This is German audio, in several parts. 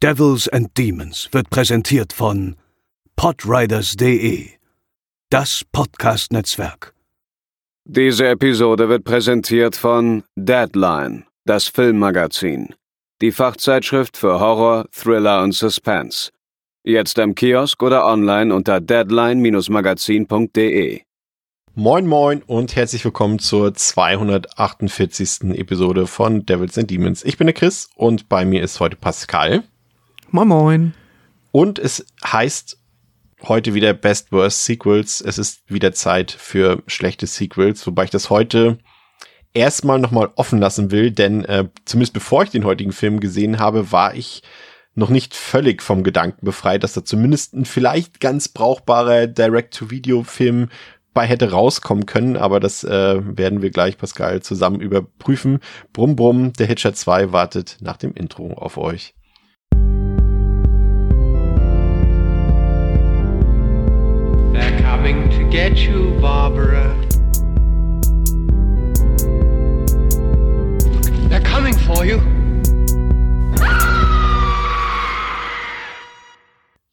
Devils and Demons wird präsentiert von podriders.de, das Podcast-Netzwerk. Diese Episode wird präsentiert von Deadline, das Filmmagazin, die Fachzeitschrift für Horror, Thriller und Suspense. Jetzt im Kiosk oder online unter deadline-magazin.de. Moin Moin und herzlich willkommen zur 248. Episode von Devils and Demons. Ich bin der Chris und bei mir ist heute Pascal. Moin Moin. Und es heißt heute wieder Best Worst Sequels. Es ist wieder Zeit für schlechte Sequels, wobei ich das heute erstmal nochmal offen lassen will, denn äh, zumindest bevor ich den heutigen Film gesehen habe, war ich noch nicht völlig vom Gedanken befreit, dass da zumindest ein vielleicht ganz brauchbarer Direct-to-Video-Film bei hätte rauskommen können, aber das äh, werden wir gleich, Pascal, zusammen überprüfen. Brumm Brumm, der Hitcher 2 wartet nach dem Intro auf euch. Get you, Barbara. They're coming for you.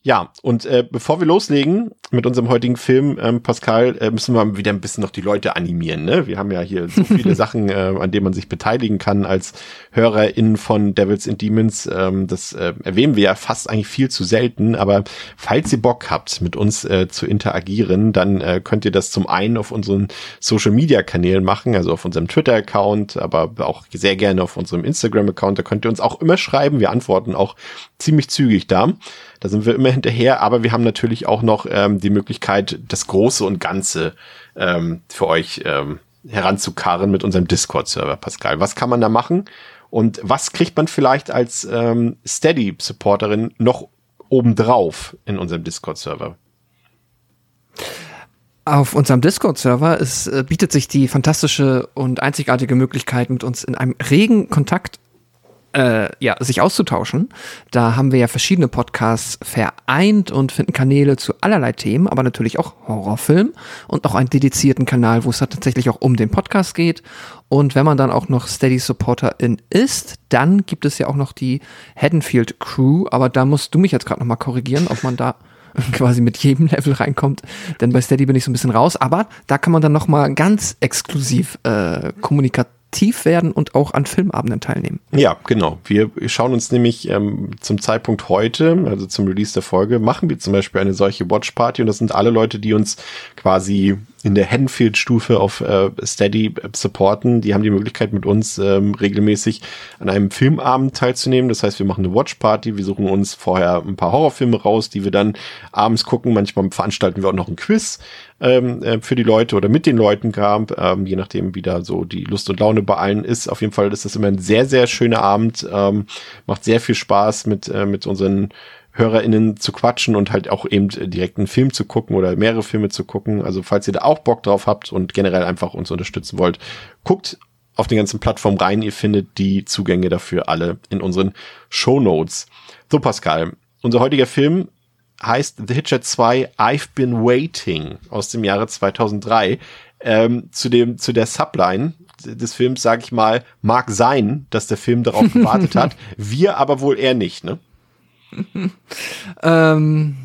Ja, und äh, bevor wir loslegen mit unserem heutigen Film, ähm, Pascal, äh, müssen wir wieder ein bisschen noch die Leute animieren. Ne? Wir haben ja hier so viele Sachen, äh, an denen man sich beteiligen kann als HörerInnen von Devils and Demons. Ähm, das äh, erwähnen wir ja fast eigentlich viel zu selten. Aber falls ihr Bock habt, mit uns äh, zu interagieren, dann äh, könnt ihr das zum einen auf unseren Social-Media-Kanälen machen, also auf unserem Twitter-Account, aber auch sehr gerne auf unserem Instagram-Account. Da könnt ihr uns auch immer schreiben. Wir antworten auch ziemlich zügig da. Da sind wir immer hinterher, aber wir haben natürlich auch noch ähm, die Möglichkeit, das Große und Ganze ähm, für euch ähm, heranzukarren mit unserem Discord-Server, Pascal. Was kann man da machen? Und was kriegt man vielleicht als ähm, Steady-Supporterin noch obendrauf in unserem Discord-Server? Auf unserem Discord-Server äh, bietet sich die fantastische und einzigartige Möglichkeit, mit uns in einem regen Kontakt äh, ja, sich auszutauschen. Da haben wir ja verschiedene Podcasts vereint und finden Kanäle zu allerlei Themen, aber natürlich auch Horrorfilm und noch einen dedizierten Kanal, wo es dann tatsächlich auch um den Podcast geht. Und wenn man dann auch noch Steady Supporterin ist, dann gibt es ja auch noch die Haddonfield Crew, aber da musst du mich jetzt gerade noch mal korrigieren, ob man da quasi mit jedem Level reinkommt, denn bei Steady bin ich so ein bisschen raus, aber da kann man dann noch mal ganz exklusiv äh, Kommunikation aktiv werden und auch an Filmabenden teilnehmen. Ja, genau. Wir schauen uns nämlich ähm, zum Zeitpunkt heute, also zum Release der Folge, machen wir zum Beispiel eine solche Watch-Party und das sind alle Leute, die uns quasi in der Haddonfield-Stufe auf äh, Steady äh, supporten. Die haben die Möglichkeit, mit uns ähm, regelmäßig an einem Filmabend teilzunehmen. Das heißt, wir machen eine Watch-Party. Wir suchen uns vorher ein paar Horrorfilme raus, die wir dann abends gucken. Manchmal veranstalten wir auch noch ein Quiz ähm, äh, für die Leute oder mit den Leuten kam, ähm, je nachdem, wie da so die Lust und Laune bei allen ist. Auf jeden Fall ist das immer ein sehr, sehr schöner Abend. Ähm, macht sehr viel Spaß mit, äh, mit unseren HörerInnen zu quatschen und halt auch eben direkt einen Film zu gucken oder mehrere Filme zu gucken. Also falls ihr da auch Bock drauf habt und generell einfach uns unterstützen wollt, guckt auf den ganzen Plattformen rein. Ihr findet die Zugänge dafür alle in unseren Show Notes. So, Pascal, unser heutiger Film heißt The Hitcher 2 I've Been Waiting aus dem Jahre 2003. Ähm, zu dem, zu der Subline des Films, sage ich mal, mag sein, dass der Film darauf gewartet hat. Wir aber wohl eher nicht, ne? ähm,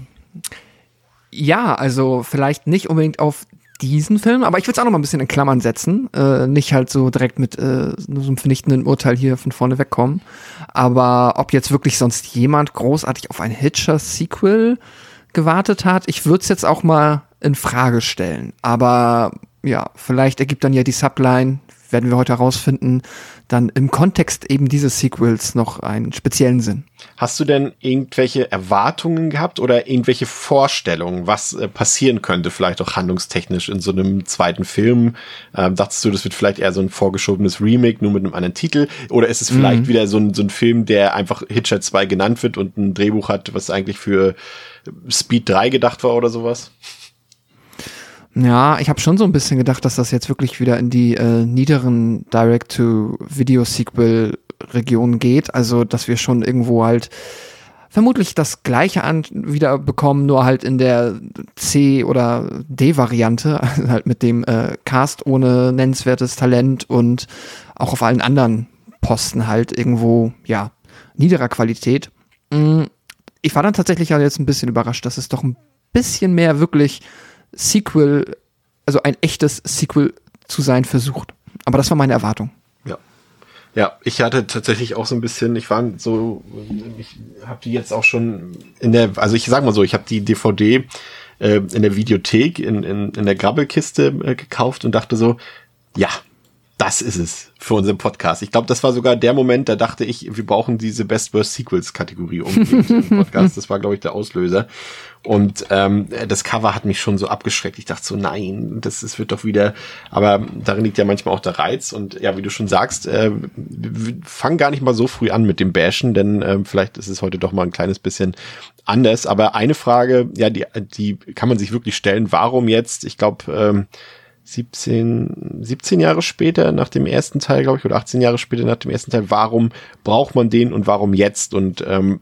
ja, also vielleicht nicht unbedingt auf diesen Film, aber ich würde es auch noch mal ein bisschen in Klammern setzen. Äh, nicht halt so direkt mit äh, so einem vernichtenden Urteil hier von vorne wegkommen. Aber ob jetzt wirklich sonst jemand großartig auf ein Hitcher-Sequel gewartet hat, ich würde es jetzt auch mal in Frage stellen. Aber ja, vielleicht ergibt dann ja die Subline, werden wir heute herausfinden, dann im Kontext eben dieses Sequels noch einen speziellen Sinn. Hast du denn irgendwelche Erwartungen gehabt oder irgendwelche Vorstellungen, was äh, passieren könnte, vielleicht auch handlungstechnisch in so einem zweiten Film? Ähm, dachtest du, das wird vielleicht eher so ein vorgeschobenes Remake, nur mit einem anderen Titel? Oder ist es vielleicht mhm. wieder so ein, so ein Film, der einfach Hitcher 2 genannt wird und ein Drehbuch hat, was eigentlich für Speed 3 gedacht war oder sowas? Ja, ich habe schon so ein bisschen gedacht, dass das jetzt wirklich wieder in die äh, niederen Direct-to-Video-Sequel-Regionen geht. Also, dass wir schon irgendwo halt vermutlich das gleiche an wieder bekommen, nur halt in der C- oder D-Variante, also halt mit dem äh, Cast ohne nennenswertes Talent und auch auf allen anderen Posten halt irgendwo, ja, niederer Qualität. Mm, Ich war dann tatsächlich jetzt ein bisschen überrascht, dass es doch ein bisschen mehr wirklich Sequel, also ein echtes Sequel zu sein versucht. Aber das war meine Erwartung. Ja. Ja, ich hatte tatsächlich auch so ein bisschen, ich war so, ich habe die jetzt auch schon in der, also ich sag mal so, ich habe die DVD äh, in der Videothek, in, in, in der Grabbelkiste äh, gekauft und dachte so, ja, das ist es für unseren Podcast. Ich glaube, das war sogar der Moment, da dachte ich, wir brauchen diese Best Worst Sequels Kategorie im Podcast. Das war, glaube ich, der Auslöser. Und ähm, das Cover hat mich schon so abgeschreckt. Ich dachte so, nein, das, das wird doch wieder. Aber darin liegt ja manchmal auch der Reiz. Und ja, wie du schon sagst, äh, wir fangen gar nicht mal so früh an mit dem Bashen, denn äh, vielleicht ist es heute doch mal ein kleines bisschen anders. Aber eine Frage, ja, die, die kann man sich wirklich stellen. Warum jetzt? Ich glaube, ähm, 17, 17 Jahre später nach dem ersten Teil, glaube ich, oder 18 Jahre später nach dem ersten Teil, warum braucht man den und warum jetzt? Und ähm,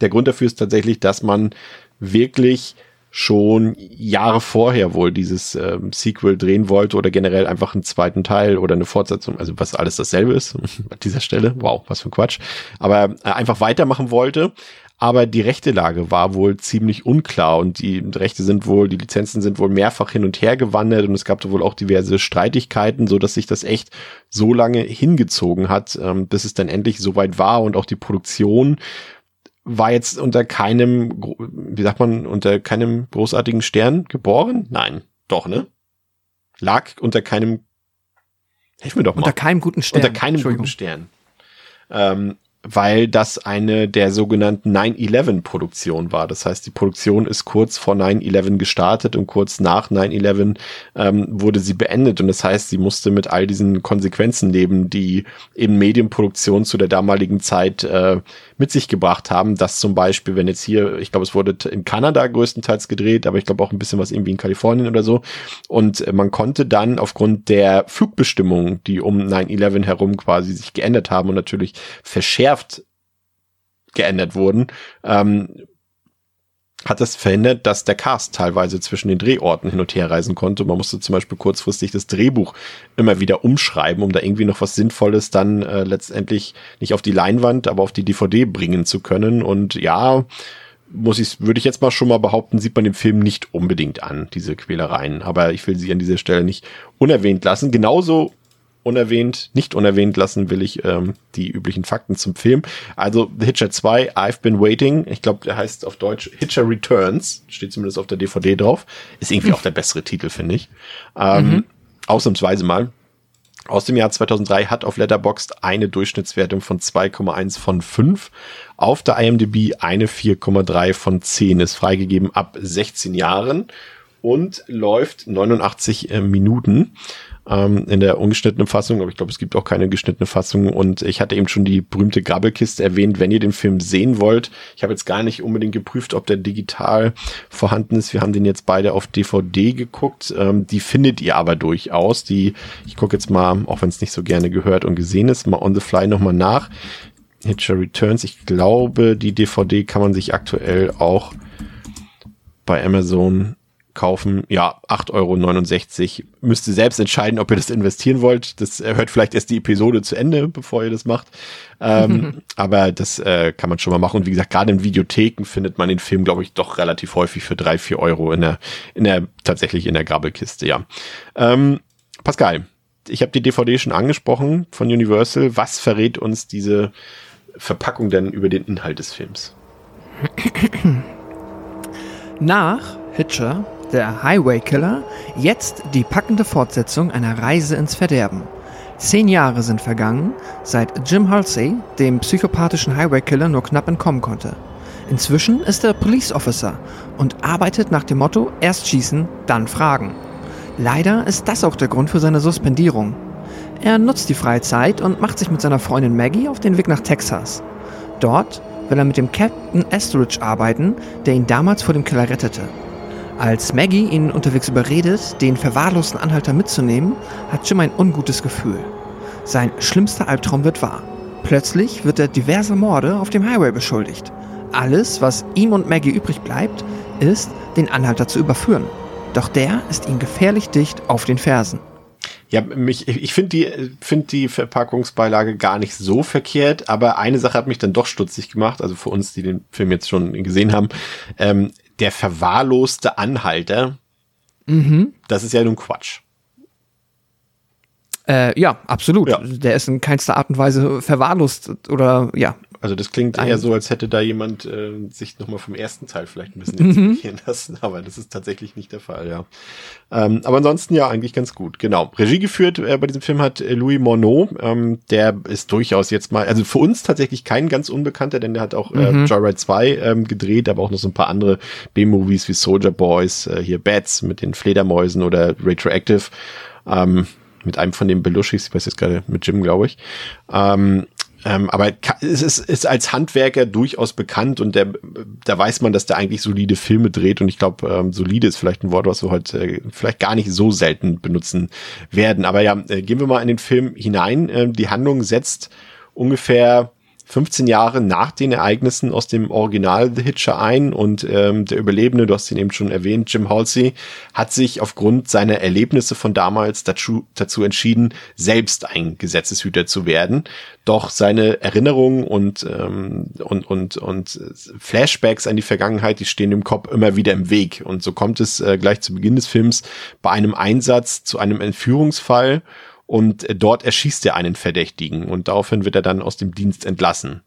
der Grund dafür ist tatsächlich, dass man wirklich schon Jahre vorher wohl dieses ähm, Sequel drehen wollte oder generell einfach einen zweiten Teil oder eine Fortsetzung, also was alles dasselbe ist an dieser Stelle. Wow, was für ein Quatsch. Aber äh, einfach weitermachen wollte. Aber die rechte Lage war wohl ziemlich unklar und die Rechte sind wohl, die Lizenzen sind wohl mehrfach hin und her gewandert und es gab wohl auch diverse Streitigkeiten, so dass sich das echt so lange hingezogen hat, ähm, bis es dann endlich soweit war und auch die Produktion war jetzt unter keinem, wie sagt man, unter keinem großartigen Stern geboren? Nein, doch, ne? Lag unter keinem, helf mir doch mal Unter keinem guten Stern. unter keinem guten Stern. Ähm, weil das eine der sogenannten 9-11-Produktion war. Das heißt, die Produktion ist kurz vor 9-11 gestartet und kurz nach 9-11 ähm, wurde sie beendet. Und das heißt, sie musste mit all diesen Konsequenzen leben, die eben Medienproduktion zu der damaligen Zeit äh, mit sich gebracht haben. Dass zum Beispiel, wenn jetzt hier, ich glaube, es wurde in Kanada größtenteils gedreht, aber ich glaube auch ein bisschen was irgendwie in Kalifornien oder so. Und äh, man konnte dann aufgrund der Flugbestimmungen, die um 9-11 herum quasi sich geändert haben und natürlich verschärft geändert wurden, ähm, hat das verhindert, dass der Cast teilweise zwischen den Drehorten hin und her reisen konnte. Man musste zum Beispiel kurzfristig das Drehbuch immer wieder umschreiben, um da irgendwie noch was Sinnvolles dann äh, letztendlich nicht auf die Leinwand, aber auf die DVD bringen zu können. Und ja, muss ich, würde ich jetzt mal schon mal behaupten, sieht man dem Film nicht unbedingt an, diese Quälereien. Aber ich will sie an dieser Stelle nicht unerwähnt lassen. Genauso unerwähnt, nicht unerwähnt lassen will ich ähm, die üblichen Fakten zum Film. Also The Hitcher 2, I've Been Waiting. Ich glaube, der heißt auf Deutsch Hitcher Returns. Steht zumindest auf der DVD drauf. Ist irgendwie auch der bessere Titel, finde ich. Ähm, Ausnahmsweise mal. Aus dem Jahr 2003 hat auf Letterboxd eine Durchschnittswertung von 2,1 von 5. Auf der IMDb eine 4,3 von 10. Ist freigegeben ab 16 Jahren und läuft 89 äh, Minuten ähm, in der ungeschnittenen Fassung, aber ich glaube, es gibt auch keine geschnittene Fassung. Und ich hatte eben schon die berühmte Grabbelkiste erwähnt, wenn ihr den Film sehen wollt. Ich habe jetzt gar nicht unbedingt geprüft, ob der digital vorhanden ist. Wir haben den jetzt beide auf DVD geguckt. Ähm, die findet ihr aber durchaus. Die, ich gucke jetzt mal, auch wenn es nicht so gerne gehört und gesehen ist, mal on the fly nochmal nach. Hitcher Returns. Ich glaube, die DVD kann man sich aktuell auch bei Amazon kaufen. Ja, 8,69 Euro. Müsst ihr selbst entscheiden, ob ihr das investieren wollt. Das äh, hört vielleicht erst die Episode zu Ende, bevor ihr das macht. Ähm, aber das äh, kann man schon mal machen. Und wie gesagt, gerade in Videotheken findet man den Film, glaube ich, doch relativ häufig für drei, vier Euro in der, in der, tatsächlich in der Grabbelkiste, ja. Ähm, Pascal, ich habe die DVD schon angesprochen von Universal. Was verrät uns diese Verpackung denn über den Inhalt des Films? Nach Hitcher, der Highway Killer, jetzt die packende Fortsetzung einer Reise ins Verderben. Zehn Jahre sind vergangen, seit Jim Halsey dem psychopathischen Highway Killer nur knapp entkommen konnte. Inzwischen ist er Police Officer und arbeitet nach dem Motto erst schießen, dann fragen. Leider ist das auch der Grund für seine Suspendierung. Er nutzt die freie Zeit und macht sich mit seiner Freundin Maggie auf den Weg nach Texas. Dort will er mit dem Captain Estridge arbeiten, der ihn damals vor dem Killer rettete. Als Maggie ihn unterwegs überredet, den verwahrlosten Anhalter mitzunehmen, hat Jim ein ungutes Gefühl. Sein schlimmster Albtraum wird wahr. Plötzlich wird er diverser Morde auf dem Highway beschuldigt. Alles, was ihm und Maggie übrig bleibt, ist, den Anhalter zu überführen. Doch der ist ihm gefährlich dicht auf den Fersen. Ja, mich, ich finde die, finde die Verpackungsbeilage gar nicht so verkehrt, aber eine Sache hat mich dann doch stutzig gemacht, also für uns, die den Film jetzt schon gesehen haben, ähm, der verwahrloste Anhalter, Mhm. das ist ja nun Quatsch. Äh, ja, absolut. Ja. Der ist in keinster Art und Weise verwahrlost oder ja. Also das klingt eher so, als hätte da jemand äh, sich nochmal vom ersten Teil vielleicht ein bisschen Mhm. inspirieren lassen, aber das ist tatsächlich nicht der Fall, ja. Ähm, aber ansonsten ja, eigentlich ganz gut, genau. Regie geführt äh, bei diesem Film hat äh, Louis Monod, ähm, der ist durchaus jetzt mal, also für uns tatsächlich kein ganz Unbekannter, denn der hat auch äh, Joyride 2 ähm, gedreht, aber auch noch so ein paar andere B-Movies wie Soldier Boys, äh, hier Bats mit den Fledermäusen oder Retroactive, ähm, mit einem von den Belushis, ich weiß jetzt gerade, mit Jim, glaube ich. Ähm, ähm, aber es ist, ist als Handwerker durchaus bekannt und der, da weiß man, dass der eigentlich solide Filme dreht und ich glaube, ähm, solide ist vielleicht ein Wort, was wir heute äh, vielleicht gar nicht so selten benutzen werden. Aber ja, äh, gehen wir mal in den Film hinein. Ähm, die Handlung setzt ungefähr 15 Jahre nach den Ereignissen aus dem Original The Hitcher ein und ähm, der Überlebende, du hast ihn eben schon erwähnt, Jim Halsey, hat sich aufgrund seiner Erlebnisse von damals dazu, dazu entschieden, selbst ein Gesetzeshüter zu werden. Doch seine Erinnerungen und, ähm, und, und, und Flashbacks an die Vergangenheit, die stehen im Kopf immer wieder im Weg. Und so kommt es äh, gleich zu Beginn des Films bei einem Einsatz zu einem Entführungsfall und äh, dort erschießt er einen Verdächtigen und daraufhin wird er dann aus dem Dienst entlassen.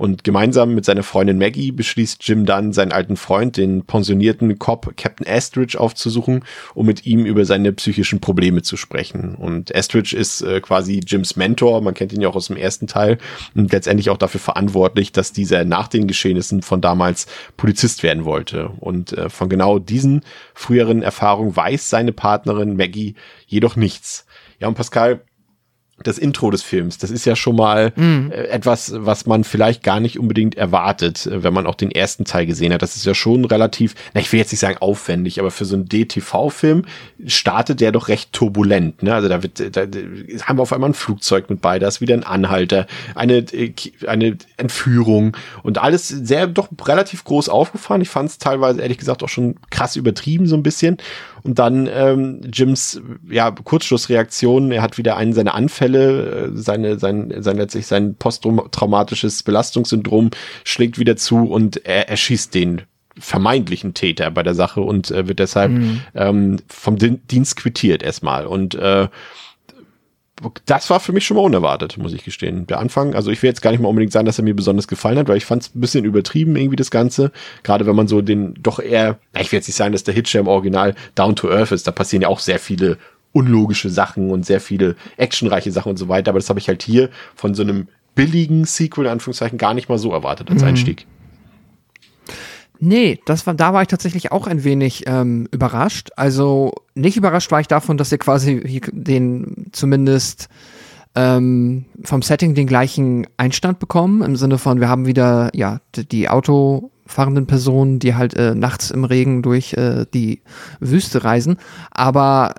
Und gemeinsam mit seiner Freundin Maggie beschließt Jim dann, seinen alten Freund, den pensionierten Cop Captain Astridge aufzusuchen, um mit ihm über seine psychischen Probleme zu sprechen. Und Astridge ist äh, quasi Jims Mentor, man kennt ihn ja auch aus dem ersten Teil und letztendlich auch dafür verantwortlich, dass dieser nach den Geschehnissen von damals Polizist werden wollte. Und äh, von genau diesen früheren Erfahrungen weiß seine Partnerin Maggie jedoch nichts. Ja, und Pascal, das Intro des Films, das ist ja schon mal äh, etwas, was man vielleicht gar nicht unbedingt erwartet, äh, wenn man auch den ersten Teil gesehen hat. Das ist ja schon relativ, na, ich will jetzt nicht sagen aufwendig, aber für so einen DTV-Film startet der doch recht turbulent. Ne? Also da wird, da, da haben wir auf einmal ein Flugzeug mit bei, da ist wieder ein Anhalter, eine, äh, eine Entführung und alles sehr doch relativ groß aufgefahren. Ich fand es teilweise ehrlich gesagt auch schon krass übertrieben so ein bisschen. Und dann ähm, Jims ja Kurzschlussreaktion. Er hat wieder einen seiner Anfälle, äh, seine sein sein letztlich sein posttraumatisches Belastungssyndrom schlägt wieder zu und er erschießt den vermeintlichen Täter bei der Sache und äh, wird deshalb ähm, vom Din Dienst quittiert erstmal und äh, das war für mich schon mal unerwartet, muss ich gestehen. Der Anfang, also ich will jetzt gar nicht mal unbedingt sagen, dass er mir besonders gefallen hat, weil ich fand es ein bisschen übertrieben irgendwie das Ganze. Gerade wenn man so den doch eher, ich will jetzt nicht sagen, dass der Hitcher im Original down to earth ist. Da passieren ja auch sehr viele unlogische Sachen und sehr viele actionreiche Sachen und so weiter. Aber das habe ich halt hier von so einem billigen Sequel, in Anführungszeichen, gar nicht mal so erwartet als Einstieg. Nee, das war, da war ich tatsächlich auch ein wenig ähm, überrascht. Also nicht überrascht war ich davon, dass wir quasi den zumindest ähm, vom Setting den gleichen Einstand bekommen, im Sinne von, wir haben wieder, ja, die autofahrenden Personen, die halt äh, nachts im Regen durch äh, die Wüste reisen. Aber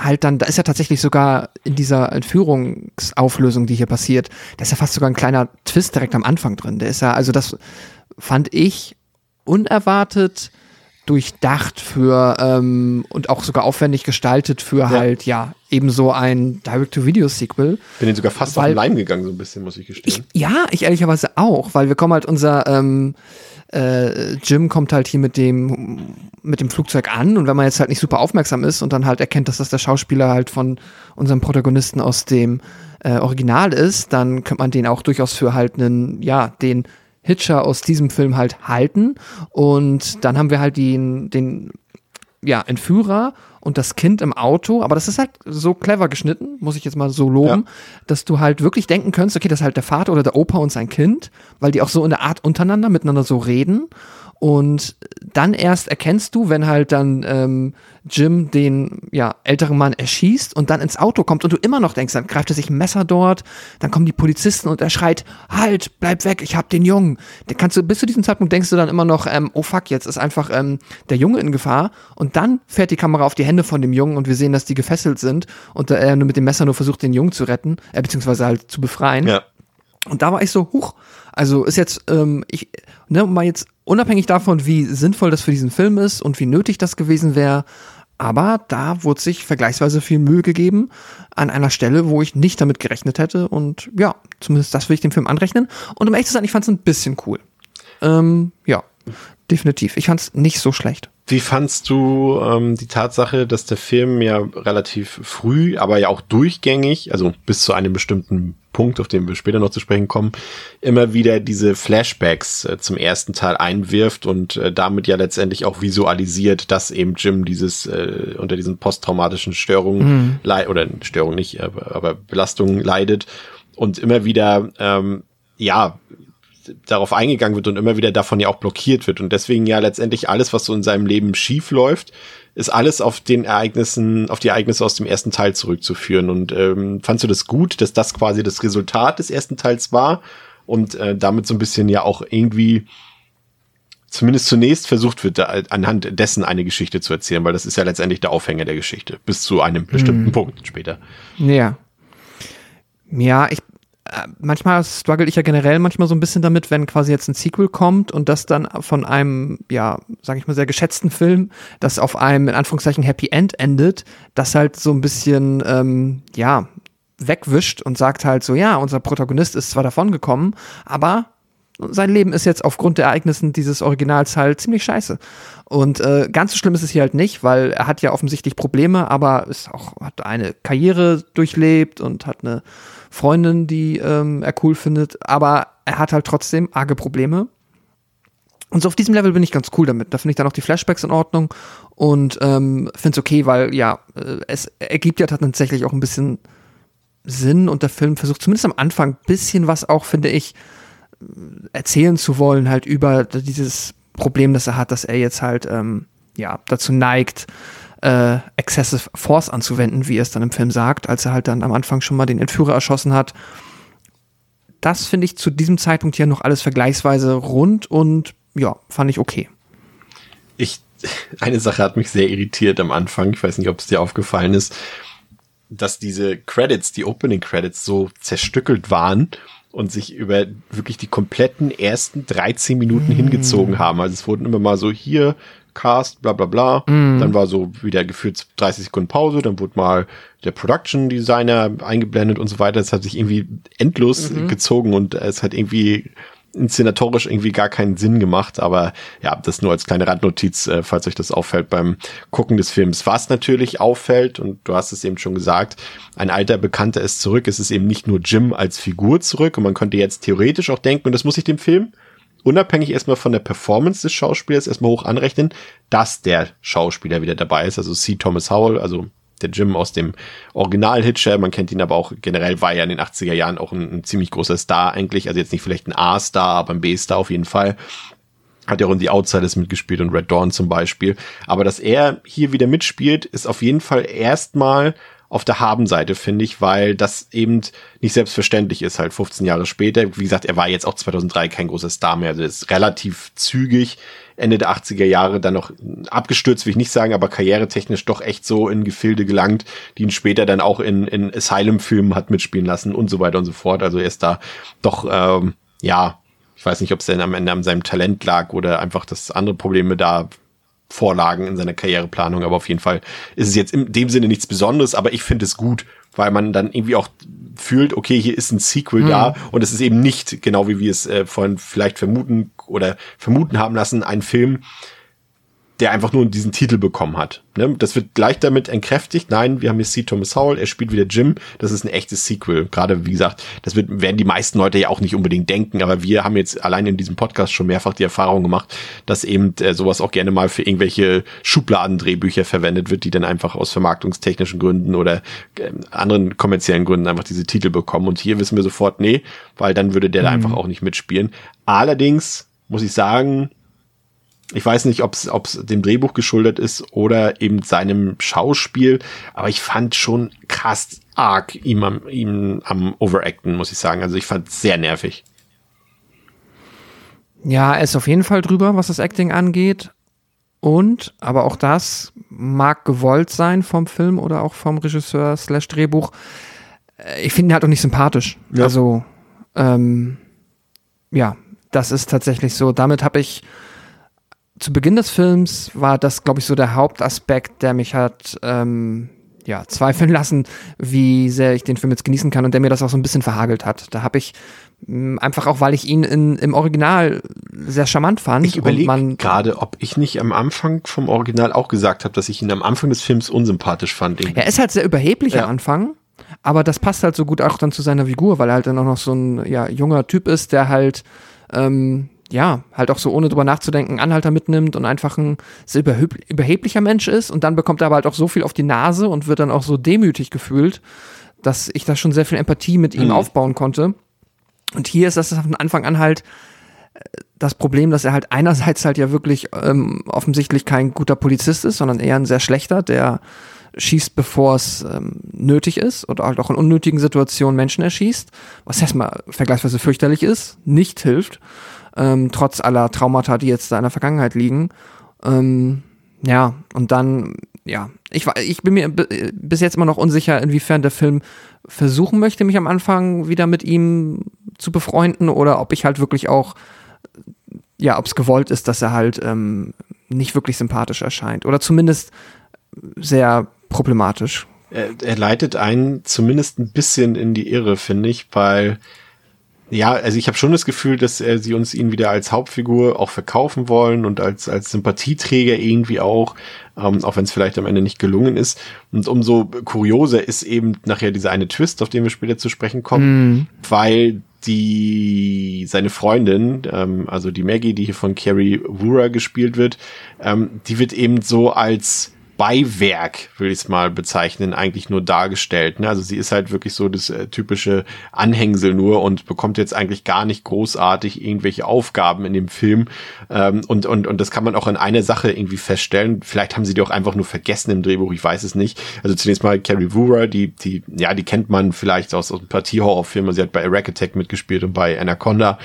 halt dann, da ist ja tatsächlich sogar in dieser Entführungsauflösung, die hier passiert, da ist ja fast sogar ein kleiner Twist direkt am Anfang drin. Der ist ja, also das fand ich unerwartet durchdacht für ähm, und auch sogar aufwendig gestaltet für halt ja ebenso ein Direct-to-Video-Sequel. Bin den sogar fast Weil- auf den Leim gegangen, so ein bisschen, muss ich Ich, gestehen. ja, ich ehrlicherweise auch, weil wir kommen halt unser ähm, äh, Jim kommt halt hier mit dem mit dem Flugzeug an und wenn man jetzt halt nicht super aufmerksam ist und dann halt erkennt, dass das der Schauspieler halt von unserem Protagonisten aus dem äh, Original ist, dann könnte man den auch durchaus für halt einen, ja, den Hitcher aus diesem Film halt halten. Und dann haben wir halt den, den ja, Entführer und das Kind im Auto, aber das ist halt so clever geschnitten, muss ich jetzt mal so loben, dass du halt wirklich denken könntest, okay, das ist halt der Vater oder der Opa und sein Kind, weil die auch so in der Art untereinander miteinander so reden und dann erst erkennst du, wenn halt dann ähm, Jim den ja, älteren Mann erschießt und dann ins Auto kommt und du immer noch denkst, dann greift er sich ein Messer dort, dann kommen die Polizisten und er schreit, halt, bleib weg, ich hab den Jungen. Den kannst du, bis zu diesem Zeitpunkt denkst du dann immer noch, ähm, oh fuck, jetzt ist einfach ähm, der Junge in Gefahr und dann fährt die Kamera auf die Hände von dem Jungen und wir sehen, dass die gefesselt sind und er nur mit dem Messer nur versucht, den Jungen zu retten, äh, beziehungsweise halt zu befreien. Ja. Und da war ich so, huch, also ist jetzt, ähm, ich, ne, mal jetzt unabhängig davon, wie sinnvoll das für diesen Film ist und wie nötig das gewesen wäre, aber da wurde sich vergleichsweise viel Mühe gegeben an einer Stelle, wo ich nicht damit gerechnet hätte. Und ja, zumindest das will ich dem Film anrechnen. Und um ehrlich zu sein, ich fand es ein bisschen cool. Ähm, ja, definitiv. Ich fand es nicht so schlecht. Wie fandst du ähm, die Tatsache, dass der Film ja relativ früh, aber ja auch durchgängig, also bis zu einem bestimmten Punkt, auf den wir später noch zu sprechen kommen, immer wieder diese Flashbacks äh, zum ersten Teil einwirft und äh, damit ja letztendlich auch visualisiert, dass eben Jim dieses äh, unter diesen posttraumatischen Störungen mhm. oder Störung nicht, aber, aber Belastungen leidet und immer wieder ähm, ja darauf eingegangen wird und immer wieder davon ja auch blockiert wird. Und deswegen ja letztendlich alles, was so in seinem Leben schief läuft, ist alles auf den Ereignissen, auf die Ereignisse aus dem ersten Teil zurückzuführen. Und ähm, fandst du das gut, dass das quasi das Resultat des ersten Teils war und äh, damit so ein bisschen ja auch irgendwie zumindest zunächst versucht wird, anhand dessen eine Geschichte zu erzählen, weil das ist ja letztendlich der Aufhänger der Geschichte, bis zu einem bestimmten mhm. Punkt später. Ja. Ja, ich manchmal struggle ich ja generell manchmal so ein bisschen damit, wenn quasi jetzt ein Sequel kommt und das dann von einem, ja, sag ich mal, sehr geschätzten Film, das auf einem, in Anführungszeichen, Happy End endet, das halt so ein bisschen, ähm, ja, wegwischt und sagt halt so, ja, unser Protagonist ist zwar davongekommen, aber sein Leben ist jetzt aufgrund der Ereignissen dieses Originals halt ziemlich scheiße. Und äh, ganz so schlimm ist es hier halt nicht, weil er hat ja offensichtlich Probleme, aber ist auch, hat eine Karriere durchlebt und hat eine Freundin, die ähm, er cool findet, aber er hat halt trotzdem arge Probleme. Und so auf diesem Level bin ich ganz cool damit. Da finde ich dann auch die Flashbacks in Ordnung und ähm, finde es okay, weil ja, äh, es ergibt ja tatsächlich auch ein bisschen Sinn und der Film versucht zumindest am Anfang ein bisschen was auch, finde ich, erzählen zu wollen, halt über dieses Problem, das er hat, dass er jetzt halt ähm, ja dazu neigt, äh, Excessive Force anzuwenden, wie er es dann im Film sagt, als er halt dann am Anfang schon mal den Entführer erschossen hat. Das finde ich zu diesem Zeitpunkt hier noch alles vergleichsweise rund und ja, fand ich okay. Ich, eine Sache hat mich sehr irritiert am Anfang. Ich weiß nicht, ob es dir aufgefallen ist, dass diese Credits, die Opening Credits so zerstückelt waren und sich über wirklich die kompletten ersten 13 Minuten mm. hingezogen haben. Also es wurden immer mal so hier Cast, bla bla bla. Mm. Dann war so wieder gefühlt 30 Sekunden Pause, dann wurde mal der Production Designer eingeblendet und so weiter. Es hat sich irgendwie endlos mhm. gezogen und es hat irgendwie inszenatorisch irgendwie gar keinen Sinn gemacht, aber ja, das nur als kleine Randnotiz, äh, falls euch das auffällt beim Gucken des Films. Was natürlich auffällt, und du hast es eben schon gesagt, ein alter Bekannter ist zurück, es ist eben nicht nur Jim als Figur zurück und man könnte jetzt theoretisch auch denken, und das muss ich dem Film unabhängig erstmal von der Performance des Schauspielers erstmal hoch anrechnen, dass der Schauspieler wieder dabei ist. Also C. Thomas Howell, also der Jim aus dem Original Hitcher, man kennt ihn aber auch generell, war ja in den 80er Jahren auch ein, ein ziemlich großer Star eigentlich, also jetzt nicht vielleicht ein A-Star, aber ein B-Star auf jeden Fall. Hat ja auch in The Outsiders mitgespielt und Red Dawn zum Beispiel. Aber dass er hier wieder mitspielt, ist auf jeden Fall erstmal auf der Habenseite, finde ich, weil das eben nicht selbstverständlich ist, halt 15 Jahre später. Wie gesagt, er war jetzt auch 2003 kein großer Star mehr, also ist relativ zügig Ende der 80er Jahre dann noch abgestürzt, will ich nicht sagen, aber karrieretechnisch doch echt so in Gefilde gelangt, die ihn später dann auch in, in Asylum-Filmen hat mitspielen lassen und so weiter und so fort. Also er ist da doch, ähm, ja, ich weiß nicht, ob es denn am Ende an seinem Talent lag oder einfach, dass andere Probleme da Vorlagen in seiner Karriereplanung, aber auf jeden Fall ist es jetzt in dem Sinne nichts Besonderes, aber ich finde es gut, weil man dann irgendwie auch fühlt, okay, hier ist ein Sequel mhm. da und es ist eben nicht, genau wie wir es äh, vorhin vielleicht vermuten oder vermuten haben lassen, ein Film, der einfach nur diesen Titel bekommen hat. Ne? Das wird gleich damit entkräftigt. Nein, wir haben hier C. Thomas Howell, er spielt wieder Jim. Das ist ein echtes Sequel. Gerade, wie gesagt, das wird, werden die meisten Leute ja auch nicht unbedingt denken, aber wir haben jetzt allein in diesem Podcast schon mehrfach die Erfahrung gemacht, dass eben äh, sowas auch gerne mal für irgendwelche Schubladendrehbücher verwendet wird, die dann einfach aus vermarktungstechnischen Gründen oder äh, anderen kommerziellen Gründen einfach diese Titel bekommen. Und hier wissen wir sofort, nee, weil dann würde der mhm. da einfach auch nicht mitspielen. Allerdings muss ich sagen, ich weiß nicht, ob es dem Drehbuch geschuldet ist oder eben seinem Schauspiel, aber ich fand schon krass arg ihm am, ihm am Overacten, muss ich sagen. Also ich fand es sehr nervig. Ja, er ist auf jeden Fall drüber, was das Acting angeht. Und, aber auch das mag gewollt sein vom Film oder auch vom Regisseur slash Drehbuch. Äh, ich finde ihn halt auch nicht sympathisch. Ja. Also, ähm, ja, das ist tatsächlich so. Damit habe ich zu Beginn des Films war das, glaube ich, so der Hauptaspekt, der mich hat ähm, ja, zweifeln lassen, wie sehr ich den Film jetzt genießen kann und der mir das auch so ein bisschen verhagelt hat. Da habe ich mh, mm, einfach auch, weil ich ihn in, im Original sehr charmant fand. Ich überlege gerade, ob ich nicht am Anfang vom Original auch gesagt habe, dass ich ihn am Anfang des Films unsympathisch fand. Irgendwie. Er ist halt sehr überheblich Ja. am Anfang, aber das passt halt so gut auch dann zu seiner Figur, weil er halt dann auch noch so ein ja, junger Typ ist, der halt ähm, ja, halt auch so ohne drüber nachzudenken, Anhalter mitnimmt und einfach ein sehr überheb überheblicher Mensch ist und dann bekommt er aber halt auch so viel auf die Nase und wird dann auch so demütig gefühlt, dass ich da schon sehr viel Empathie mit ihm Mhm. aufbauen konnte. Und hier ist das von Anfang an halt äh, das Problem, dass er halt einerseits halt ja wirklich ähm, offensichtlich kein guter Polizist ist, sondern eher ein sehr schlechter, der schießt, bevor es ähm, nötig ist oder halt auch in unnötigen Situationen Menschen erschießt, was erstmal vergleichsweise fürchterlich ist, nicht hilft, ähm, trotz aller Traumata, die jetzt da in der Vergangenheit liegen. Ähm, ja, und dann, ja, ich, ich bin mir bi- bis jetzt immer noch unsicher, inwiefern der Film versuchen möchte, mich am Anfang wieder mit ihm zu befreunden oder ob ich halt wirklich auch, ja, ob es gewollt ist, dass er halt ähm, nicht wirklich sympathisch erscheint oder zumindest sehr problematisch. er, er leitet einen zumindest ein bisschen in die Irre, finde ich, weil ja, also ich habe schon das Gefühl, dass äh, sie uns ihn wieder als Hauptfigur auch verkaufen wollen und als als Sympathieträger irgendwie auch, ähm, auch wenn es vielleicht am Ende nicht gelungen ist. Und umso kurioser ist eben nachher dieser eine Twist, auf den wir später zu sprechen kommen, weil die seine Freundin, ähm, also die Maggie, die hier von Carrie Wura gespielt wird, ähm, die wird eben so als Beiwerk, will ich es mal bezeichnen, eigentlich nur dargestellt. Ne? Also sie ist halt wirklich so das äh, typische Anhängsel nur und bekommt jetzt eigentlich gar nicht großartig irgendwelche Aufgaben in dem Film. Ähm, und, und, und das kann man auch in einer Sache irgendwie feststellen. Vielleicht haben sie die auch einfach nur vergessen im Drehbuch, ich weiß es nicht. Also zunächst mal Carrie Wura, die, die, ja, die kennt man vielleicht aus, aus ein paar T-Horror-Filmen. Sie hat bei Rack Attack mitgespielt und bei Anaconda.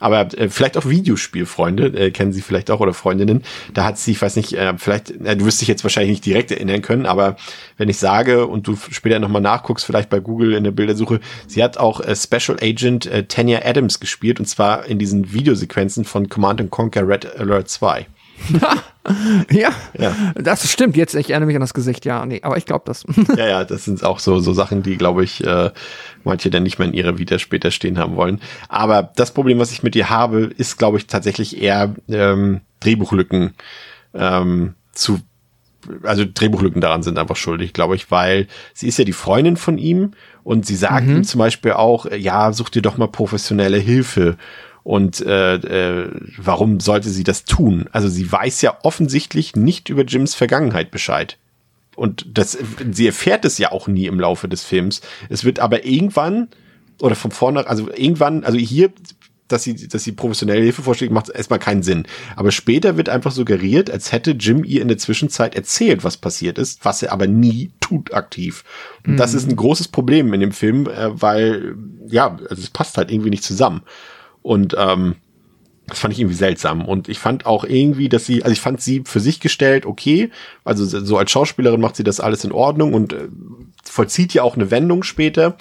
Aber äh, vielleicht auch Videospielfreunde, äh, kennen sie vielleicht auch oder Freundinnen. Da hat sie, ich weiß nicht, äh, vielleicht, äh, du wirst dich jetzt wahrscheinlich nicht direkt erinnern können, aber wenn ich sage und du später nochmal nachguckst, vielleicht bei Google in der Bildersuche, sie hat auch äh, Special Agent äh, Tanya Adams gespielt und zwar in diesen Videosequenzen von Command and Conquer Red Alert 2. Ja, Ja. das stimmt. Jetzt, ich erinnere mich an das Gesicht, ja, nee, aber ich glaube das. ja, ja, das sind auch so, so Sachen, die, glaube ich, äh, manche dann nicht mehr in ihre Vita später stehen haben wollen. Aber das Problem, was ich mit ihr habe, ist, glaube ich, tatsächlich eher ähm, Drehbuchlücken ähm, zu also Drehbuchlücken daran sind einfach schuldig, glaube ich, weil sie ist ja die Freundin von ihm und sie sagt ihm zum Beispiel auch, äh, ja, such dir doch mal professionelle Hilfe. Und äh, äh, warum sollte sie das tun? Also sie weiß ja offensichtlich nicht über Jims Vergangenheit Bescheid. Und das, sie erfährt es ja auch nie im Laufe des Films. Es wird aber irgendwann oder von vorne, also irgendwann, also hier, dass sie, dass sie professionelle Hilfe vorschlägt, macht erstmal keinen Sinn. Aber später wird einfach suggeriert, als hätte Jim ihr in der Zwischenzeit erzählt, was passiert ist, was er aber nie tut aktiv. Und das ist ein großes Problem in dem Film, äh, weil, ja, also es passt halt irgendwie nicht zusammen. Und ähm, das fand ich irgendwie seltsam. Und ich fand auch irgendwie, dass sie, also ich fand sie für sich gestellt okay. Also so als Schauspielerin macht sie das alles in Ordnung und äh, vollzieht ja auch eine Wendung später.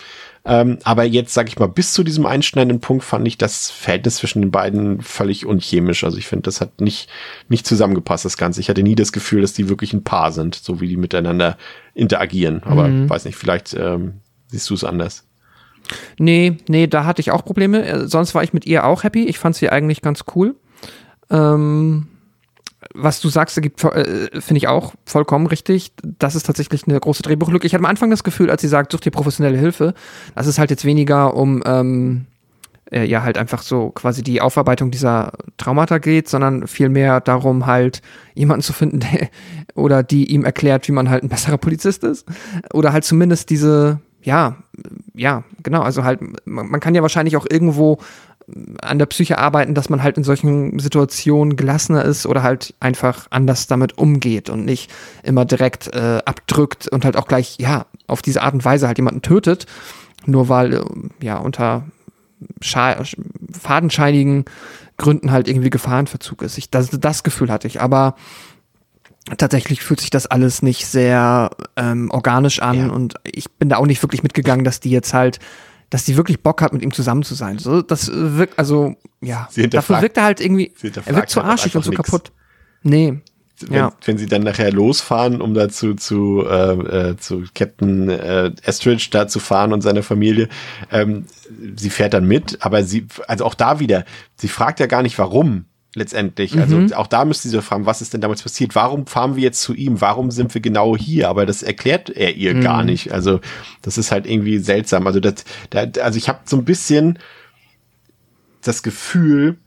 Ähm, aber jetzt, sag ich mal, bis zu diesem einschneidenden Punkt fand ich das Verhältnis zwischen den beiden völlig unchemisch. Also ich finde, das hat nicht, nicht zusammengepasst, das Ganze. Ich hatte nie das Gefühl, dass die wirklich ein Paar sind, so wie die miteinander interagieren. Aber weiß nicht, vielleicht ähm, siehst du es anders. Nee, nee, da hatte ich auch Probleme. Äh, Sonst war ich mit ihr auch happy. Ich fand sie eigentlich ganz cool. Ähm, was du sagst, äh, finde ich auch vollkommen richtig. Das ist tatsächlich eine große Drehbuchlücke. Ich hatte am Anfang das Gefühl, als sie sagt, such dir professionelle Hilfe, dass es halt jetzt weniger um ähm, äh, ja halt einfach so quasi die Aufarbeitung dieser Traumata geht, sondern vielmehr darum halt jemanden zu finden, der oder die ihm erklärt, wie man halt ein besserer Polizist ist oder halt zumindest diese ja, ja, genau, also halt man, man kann ja wahrscheinlich auch irgendwo an der Psyche arbeiten, dass man halt in solchen Situationen gelassener ist oder halt einfach anders damit umgeht und nicht immer direkt äh, abdrückt und halt auch gleich, ja, auf diese Art und Weise halt jemanden tötet, nur weil, äh, ja, unter scha fadenscheinigen Gründen halt irgendwie Gefahrenverzug ist. Ich, das, das Gefühl hatte ich, aber tatsächlich fühlt sich das alles nicht sehr ähm, organisch an Ja. und ich bin da auch nicht wirklich mitgegangen, dass die jetzt halt, dass die wirklich Bock hat, mit ihm zusammen zu sein. So, das wirkt, also, ja, dafür wirkt er halt irgendwie, er wirkt zu halt arschig und einfach so kaputt. Nee. Wenn, Ja. wenn sie dann nachher losfahren, um dazu zu, äh, äh, zu Captain äh, Estridge da zu fahren und seiner Familie, ähm, sie fährt dann mit, aber sie, also auch da wieder, sie fragt ja gar nicht warum letztendlich. Also auch da müsste sie fragen, was ist denn damals passiert? Warum fahren wir jetzt zu ihm? Warum sind wir genau hier? Aber das erklärt er ihr gar nicht. Also das ist halt irgendwie seltsam. Also das, da, also ich habe so ein bisschen das Gefühl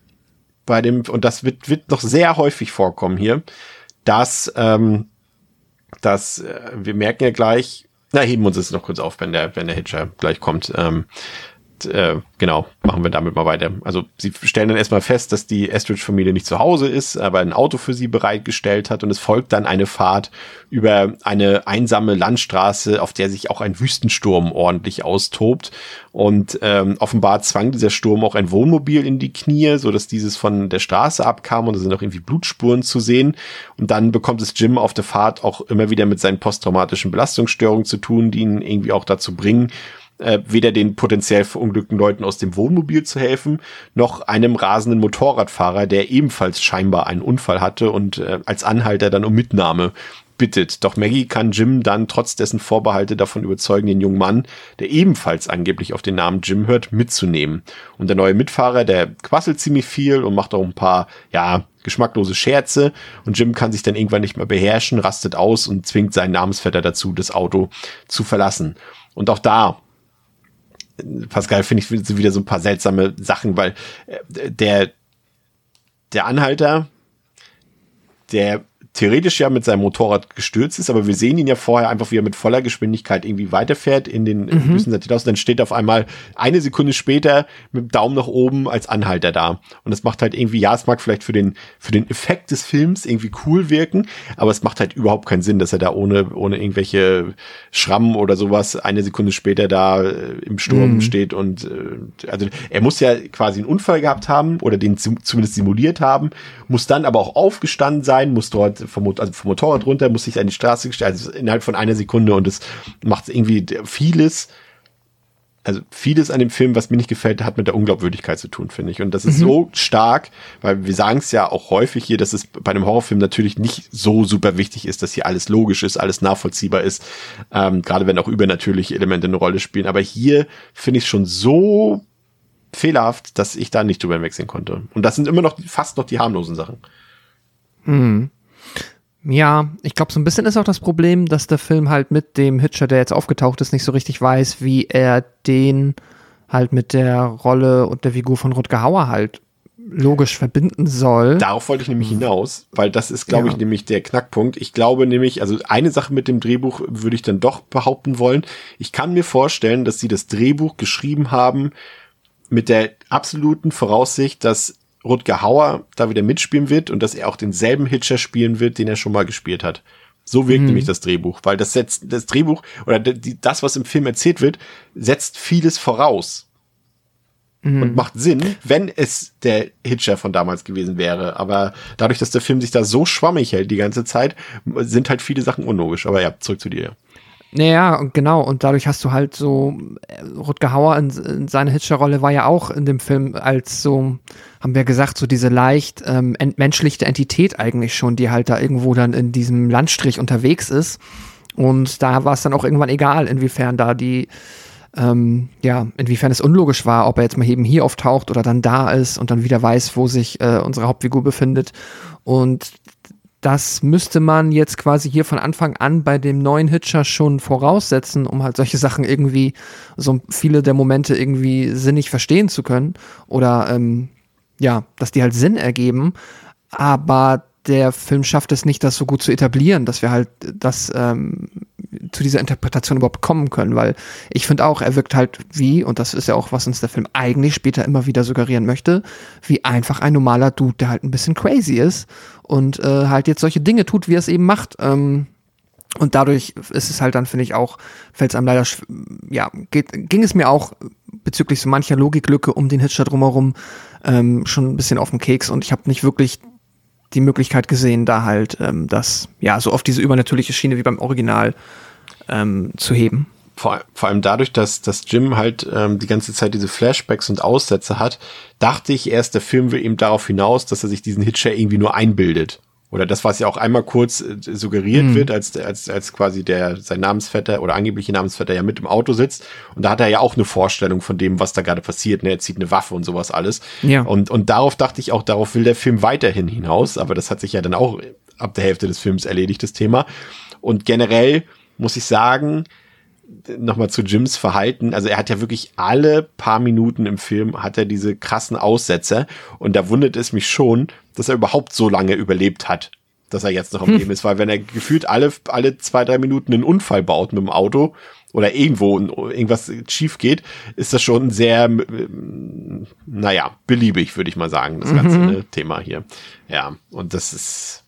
bei dem, und das wird, wird noch sehr häufig vorkommen hier, dass, ähm, dass äh, wir merken ja gleich, na, heben uns das noch kurz auf, wenn der, wenn der Hitcher gleich kommt. Ähm, t- äh, genau, machen wir damit mal weiter. Also sie stellen dann erstmal fest, dass die Estridge-Familie nicht zu Hause ist, aber ein Auto für sie bereitgestellt hat und es folgt dann eine Fahrt über eine einsame Landstraße, auf der sich auch ein Wüstensturm ordentlich austobt. Und ähm, offenbar zwang dieser Sturm auch ein Wohnmobil in die Knie, so dass dieses von der Straße abkam und da sind auch irgendwie Blutspuren zu sehen. Und dann bekommt es Jim auf der Fahrt auch immer wieder mit seinen posttraumatischen Belastungsstörungen zu tun, die ihn irgendwie auch dazu bringen, äh, weder den potenziell verunglückten Leuten aus dem Wohnmobil zu helfen, noch einem rasenden Motorradfahrer, der ebenfalls scheinbar einen Unfall hatte und äh, als Anhalter dann um Mitnahme bittet. Doch Maggie kann Jim dann trotz dessen Vorbehalte davon überzeugen, den jungen Mann, der ebenfalls angeblich auf den Namen Jim hört, mitzunehmen. Und der neue Mitfahrer, der quasselt ziemlich viel und macht auch ein paar, ja, geschmacklose Scherze. Und Jim kann sich dann irgendwann nicht mehr beherrschen, rastet aus und zwingt seinen Namensvetter dazu, das Auto zu verlassen. Und auch da Pascal, finde ich, wieder so ein paar seltsame Sachen, weil äh, der, der Anhalter, der theoretisch ja mit seinem Motorrad gestürzt ist, aber wir sehen ihn ja vorher einfach, wie er mit voller Geschwindigkeit irgendwie weiterfährt in den mhm. Wüstensattel Dann steht auf einmal eine Sekunde später mit dem Daumen nach oben als Anhalter da. Und das macht halt irgendwie, ja, es mag vielleicht für den, für den Effekt des Films irgendwie cool wirken, aber es macht halt überhaupt keinen Sinn, dass er da ohne, ohne irgendwelche Schrammen oder sowas eine Sekunde später da äh, im Sturm mhm. steht und äh, also er muss ja quasi einen Unfall gehabt haben oder den zumindest simuliert haben, muss dann aber auch aufgestanden sein, muss dort vom, also vom Motorrad runter, muss sich an die Straße gestellt, also innerhalb von einer Sekunde und es macht irgendwie vieles, also vieles an dem Film, was mir nicht gefällt, hat mit der Unglaubwürdigkeit zu tun, finde ich. Und das ist mhm. so stark, weil wir sagen es ja auch häufig hier, dass es bei einem Horrorfilm natürlich nicht so super wichtig ist, dass hier alles logisch ist, alles nachvollziehbar ist, ähm, gerade wenn auch übernatürliche Elemente eine Rolle spielen. Aber hier finde ich es schon so fehlerhaft, dass ich da nicht drüber wechseln konnte. Und das sind immer noch fast noch die harmlosen Sachen. Hm. Ja, ich glaube, so ein bisschen ist auch das Problem, dass der Film halt mit dem Hitcher, der jetzt aufgetaucht ist, nicht so richtig weiß, wie er den halt mit der Rolle und der Figur von Rutger Hauer halt logisch verbinden soll. Darauf wollte ich nämlich hinaus, weil das ist, glaube ja. ich, nämlich der Knackpunkt. Ich glaube nämlich, also eine Sache mit dem Drehbuch würde ich dann doch behaupten wollen. Ich kann mir vorstellen, dass sie das Drehbuch geschrieben haben mit der absoluten Voraussicht, dass Rutger Hauer da wieder mitspielen wird und dass er auch denselben Hitcher spielen wird, den er schon mal gespielt hat. So wirkt mhm. nämlich das Drehbuch, weil das setzt das Drehbuch oder die, das, was im Film erzählt wird, setzt vieles voraus mhm. und macht Sinn, wenn es der Hitcher von damals gewesen wäre. Aber dadurch, dass der Film sich da so schwammig hält die ganze Zeit, sind halt viele Sachen unlogisch. Aber ja, zurück zu dir. Naja, genau. Und dadurch hast du halt so, Rutger Hauer in, in seiner Hitcher-Rolle war ja auch in dem Film als so, haben wir gesagt, so diese leicht ähm, entmenschlichte Entität eigentlich schon, die halt da irgendwo dann in diesem Landstrich unterwegs ist. Und da war es dann auch irgendwann egal, inwiefern da die, ähm, ja, inwiefern es unlogisch war, ob er jetzt mal eben hier auftaucht oder dann da ist und dann wieder weiß, wo sich äh, unsere Hauptfigur befindet. Und das müsste man jetzt quasi hier von Anfang an bei dem neuen Hitcher schon voraussetzen, um halt solche Sachen irgendwie, so viele der Momente irgendwie sinnig verstehen zu können. Oder ähm, ja, dass die halt Sinn ergeben. Aber der Film schafft es nicht, das so gut zu etablieren, dass wir halt das ähm, zu dieser Interpretation überhaupt kommen können, weil ich finde auch, er wirkt halt wie, und das ist ja auch, was uns der Film eigentlich später immer wieder suggerieren möchte, wie einfach ein normaler Dude, der halt ein bisschen crazy ist und äh, halt jetzt solche Dinge tut, wie er es eben macht. Ähm, und dadurch ist es halt dann, finde ich, auch, fällt es einem leider, ja, geht, ging es mir auch bezüglich so mancher Logiklücke um den Hitcher drumherum ähm, schon ein bisschen auf den Keks und ich habe nicht wirklich die Möglichkeit gesehen, da halt ähm, das, ja, so auf diese übernatürliche Schiene wie beim Original ähm, zu heben. Vor, vor allem dadurch, dass, dass Jim halt ähm, die ganze Zeit diese Flashbacks und Aussätze hat, dachte ich erst, der Film will eben darauf hinaus, dass er sich diesen Hitcher irgendwie nur einbildet oder das, was ja auch einmal kurz äh, suggeriert mhm. wird, als, als, als quasi der, sein Namensvetter oder angebliche Namensvetter ja mit im Auto sitzt. Und da hat er ja auch eine Vorstellung von dem, was da gerade passiert. Ne? Er zieht eine Waffe und sowas alles. Ja. Und, und darauf dachte ich auch, darauf will der Film weiterhin hinaus. Aber das hat sich ja dann auch ab der Hälfte des Films erledigt, das Thema. Und generell muss ich sagen, nochmal zu Jims Verhalten. Also er hat ja wirklich alle paar Minuten im Film hat er diese krassen Aussetzer und da wundert es mich schon, dass er überhaupt so lange überlebt hat, dass er jetzt noch am hm. Leben ist, weil wenn er gefühlt alle, alle zwei, drei Minuten einen Unfall baut mit dem Auto oder irgendwo irgendwas schief geht, ist das schon sehr, naja, beliebig, würde ich mal sagen, das ganze mhm. Thema hier. Ja, und das ist,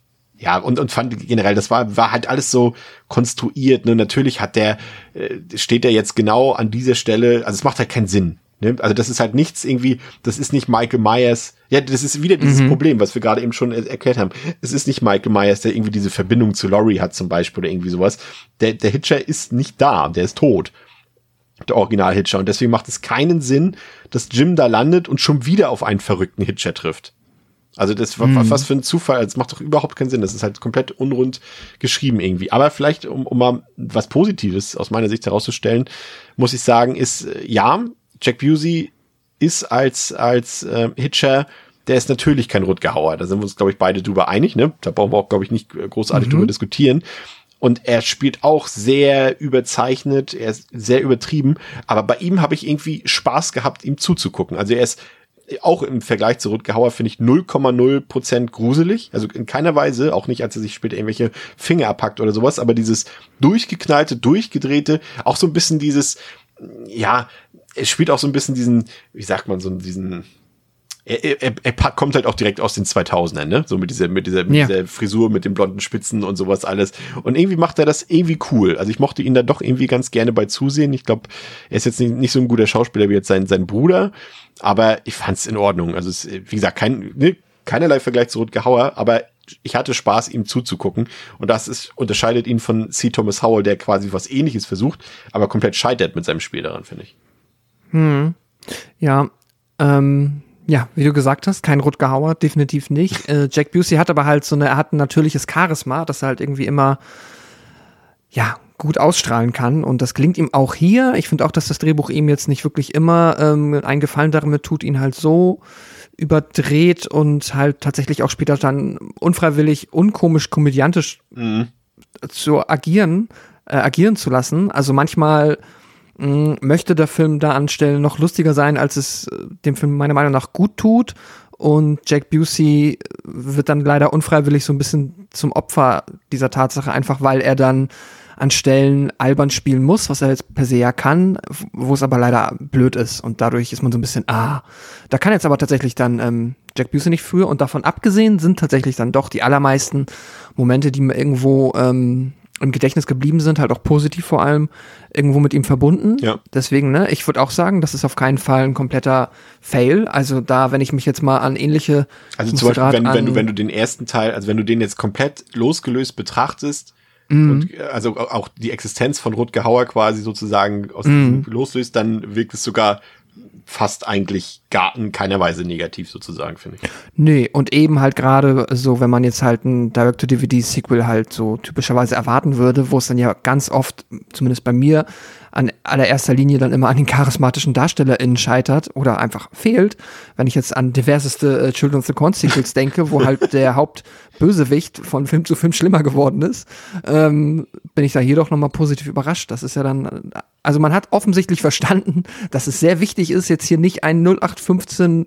ja, und, und fand generell, das war, war halt alles so konstruiert. Ne? Natürlich hat der, äh, steht er jetzt genau an dieser Stelle, also es macht halt keinen Sinn. Ne? Also das ist halt nichts irgendwie, das ist nicht Michael Myers. Ja, das ist wieder dieses mhm. Problem, was wir gerade eben schon erklärt haben. Es ist nicht Michael Myers, der irgendwie diese Verbindung zu Laurie hat zum Beispiel oder irgendwie sowas. Der, der Hitcher ist nicht da, der ist tot. Der Original-Hitcher. Und deswegen macht es keinen Sinn, dass Jim da landet und schon wieder auf einen verrückten Hitcher trifft. Also das war mhm. was für ein Zufall. Das macht doch überhaupt keinen Sinn. Das ist halt komplett unrund geschrieben irgendwie. Aber vielleicht, um, um mal was Positives aus meiner Sicht herauszustellen, muss ich sagen, ist äh, ja, Jack Busey ist als als äh, Hitcher der ist natürlich kein Rutger Hauer. Da sind wir uns, glaube ich, beide drüber einig. Ne? Da brauchen wir auch, glaube ich, nicht großartig mhm. drüber diskutieren. Und er spielt auch sehr überzeichnet, er ist sehr übertrieben. Aber bei ihm habe ich irgendwie Spaß gehabt, ihm zuzugucken. Also er ist auch im Vergleich zu Rutger Hauer finde ich 0,0% gruselig. Also in keiner Weise, auch nicht, als er sich später irgendwelche Finger abpackt oder sowas, aber dieses durchgeknallte, durchgedrehte, auch so ein bisschen dieses, ja, es spielt auch so ein bisschen diesen, wie sagt man, so diesen, er, er, er kommt halt auch direkt aus den 2000ern, ne? So mit dieser, mit dieser, mit ja. dieser Frisur, mit den blonden Spitzen und sowas alles. Und irgendwie macht er das irgendwie cool. Also ich mochte ihn da doch irgendwie ganz gerne bei zusehen. Ich glaube, er ist jetzt nicht, nicht so ein guter Schauspieler wie jetzt sein, sein Bruder, aber ich fand's in Ordnung. Also es, wie gesagt, kein, ne, keinerlei Vergleich zu Rutger Hauer, aber ich hatte Spaß, ihm zuzugucken. Und das ist, unterscheidet ihn von C. Thomas Howell, der quasi was ähnliches versucht, aber komplett scheitert mit seinem Spiel daran, finde ich. Hm. Ja, ähm, ja, wie du gesagt hast, kein Rutger Hauer, definitiv nicht. Äh, Jack Busey hat aber halt so eine, er hat ein natürliches Charisma, das er halt irgendwie immer, ja, gut ausstrahlen kann. Und das klingt ihm auch hier. Ich finde auch, dass das Drehbuch ihm jetzt nicht wirklich immer ähm, einen Gefallen damit tut, ihn halt so überdreht und halt tatsächlich auch später dann unfreiwillig, unkomisch, komödiantisch mhm. zu agieren, äh, agieren zu lassen. Also manchmal möchte der Film da anstellen noch lustiger sein, als es äh, dem Film meiner Meinung nach gut tut. Und Jack Busey wird dann leider unfreiwillig so ein bisschen zum Opfer dieser Tatsache, einfach weil er dann an Stellen albern spielen muss, was er jetzt per se ja kann, wo es aber leider blöd ist. Und dadurch ist man so ein bisschen, ah, da kann jetzt aber tatsächlich dann ähm, Jack Busey nicht für. Und davon abgesehen sind tatsächlich dann doch die allermeisten Momente, die mir irgendwo ähm, im Gedächtnis geblieben sind, halt auch positiv vor allem, irgendwo mit ihm verbunden. Ja. Deswegen, ne, ich würde auch sagen, das ist auf keinen Fall ein kompletter Fail. Also da, wenn ich mich jetzt mal an ähnliche. Also zum Beispiel, wenn, wenn, du, wenn du den ersten Teil, also wenn du den jetzt komplett losgelöst betrachtest, mhm. und also auch die Existenz von Rutger Hauer quasi sozusagen aus mhm. loslöst, dann wirkt es sogar fast eigentlich gar in keiner Weise negativ sozusagen, finde ich. Nee, und eben halt gerade so, wenn man jetzt halt ein Direct-to-DVD-Sequel halt so typischerweise erwarten würde, wo es dann ja ganz oft, zumindest bei mir, an allererster Linie dann immer an den charismatischen DarstellerInnen scheitert oder einfach fehlt. Wenn ich jetzt an diverseste äh, Children of the Corn Sequels denke, wo halt der Hauptbösewicht von Film zu Film schlimmer geworden ist, ähm, bin ich da hier doch nochmal positiv überrascht. Das ist ja dann, also man hat offensichtlich verstanden, dass es sehr wichtig ist, jetzt hier nicht einen 0815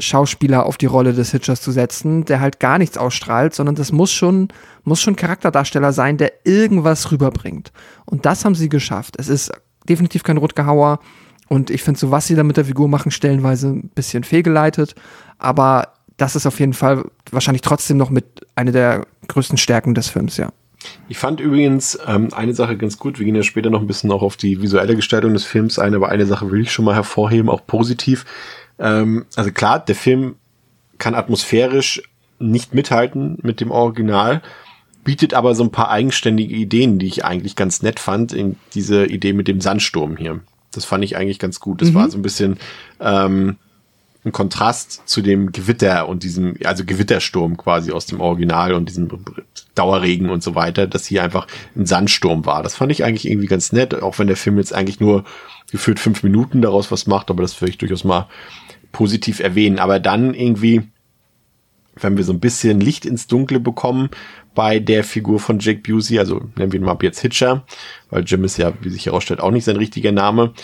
Schauspieler auf die Rolle des Hitchers zu setzen, der halt gar nichts ausstrahlt, sondern das muss schon, muss schon Charakterdarsteller sein, der irgendwas rüberbringt. Und das haben sie geschafft. Es ist definitiv kein Rutger Hauer. Und ich finde so, was sie da mit der Figur machen, stellenweise ein bisschen fehlgeleitet. Aber das ist auf jeden Fall wahrscheinlich trotzdem noch mit einer der größten Stärken des Films, ja. Ich fand übrigens ähm, eine Sache ganz gut. Wir gehen ja später noch ein bisschen auch auf die visuelle Gestaltung des Films ein, aber eine Sache will ich schon mal hervorheben, auch positiv. Ähm, also klar, der Film kann atmosphärisch nicht mithalten mit dem Original, bietet aber so ein paar eigenständige Ideen, die ich eigentlich ganz nett fand. In diese Idee mit dem Sandsturm hier. Das fand ich eigentlich ganz gut. Das mhm. war so ein bisschen, ähm, ein Kontrast zu dem Gewitter und diesem, also Gewittersturm quasi aus dem Original und diesem Dauerregen und so weiter, dass hier einfach ein Sandsturm war. Das fand ich eigentlich irgendwie ganz nett, auch wenn der Film jetzt eigentlich nur gefühlt fünf Minuten daraus was macht, aber das würde ich durchaus mal positiv erwähnen. Aber dann irgendwie, wenn wir so ein bisschen Licht ins Dunkle bekommen bei der Figur von Jake Busey, also nennen wir ihn mal jetzt Hitcher, weil Jim ist ja, wie sich herausstellt, auch nicht sein richtiger Name,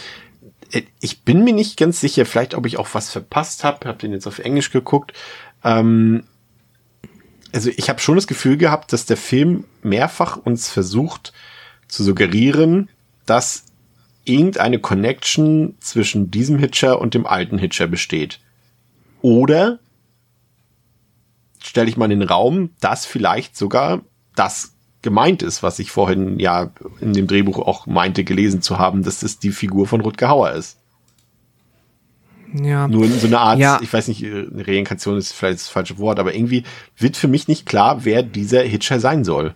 äh, ich bin mir nicht ganz sicher, vielleicht ob ich auch was verpasst habe, habe den jetzt auf Englisch geguckt. Ähm, also ich habe schon das Gefühl gehabt, dass der Film mehrfach uns versucht zu suggerieren, dass irgendeine Connection zwischen diesem Hitcher und dem alten Hitcher besteht. Oder stelle ich mal in den Raum, dass vielleicht sogar das gemeint ist, was ich vorhin ja in dem Drehbuch auch meinte, gelesen zu haben, dass das die Figur von Rutger Hauer ist. Ja. Nur in so eine Art, ja. ich weiß nicht, eine Reinkarnation ist vielleicht das falsche Wort, aber irgendwie wird für mich nicht klar, wer dieser Hitcher sein soll.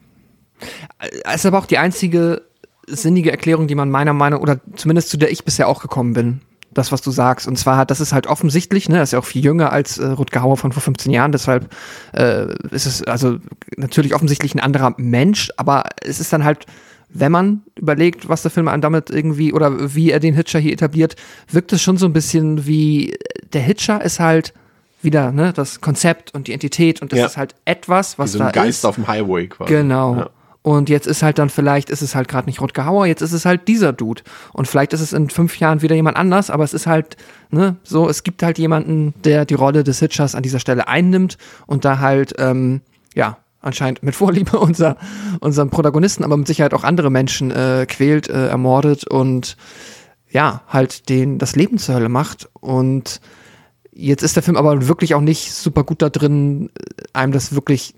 Es ist aber auch die einzige sinnige Erklärung, die man meiner Meinung oder zumindest zu der ich bisher auch gekommen bin das, was du sagst. Und zwar, das ist halt offensichtlich, ne, das ist ja auch viel jünger als äh, Rutger Hauer von vor 15 Jahren, deshalb äh, ist es also natürlich offensichtlich ein anderer Mensch, aber es ist dann halt, wenn man überlegt, was der Film damit irgendwie oder wie er den Hitcher hier etabliert, wirkt es schon so ein bisschen wie der Hitcher ist halt wieder ne, das Konzept und die Entität und das Ja. ist halt etwas, was Wie so ein da Geist ist. auf dem Highway quasi. Genau. Ja. Und jetzt ist halt dann vielleicht, ist es halt gerade nicht Rutger Hauer, jetzt ist es halt dieser Dude. Und vielleicht ist es in fünf Jahren wieder jemand anders, aber es ist halt, ne, so, es gibt halt jemanden, der die Rolle des Hitchers an dieser Stelle einnimmt und da halt, ähm, ja, anscheinend mit Vorliebe unser, unseren Protagonisten, aber mit Sicherheit auch andere Menschen äh, quält, äh, ermordet und ja, halt den das Leben zur Hölle macht. Und jetzt ist der Film aber wirklich auch nicht super gut da drin, einem das wirklich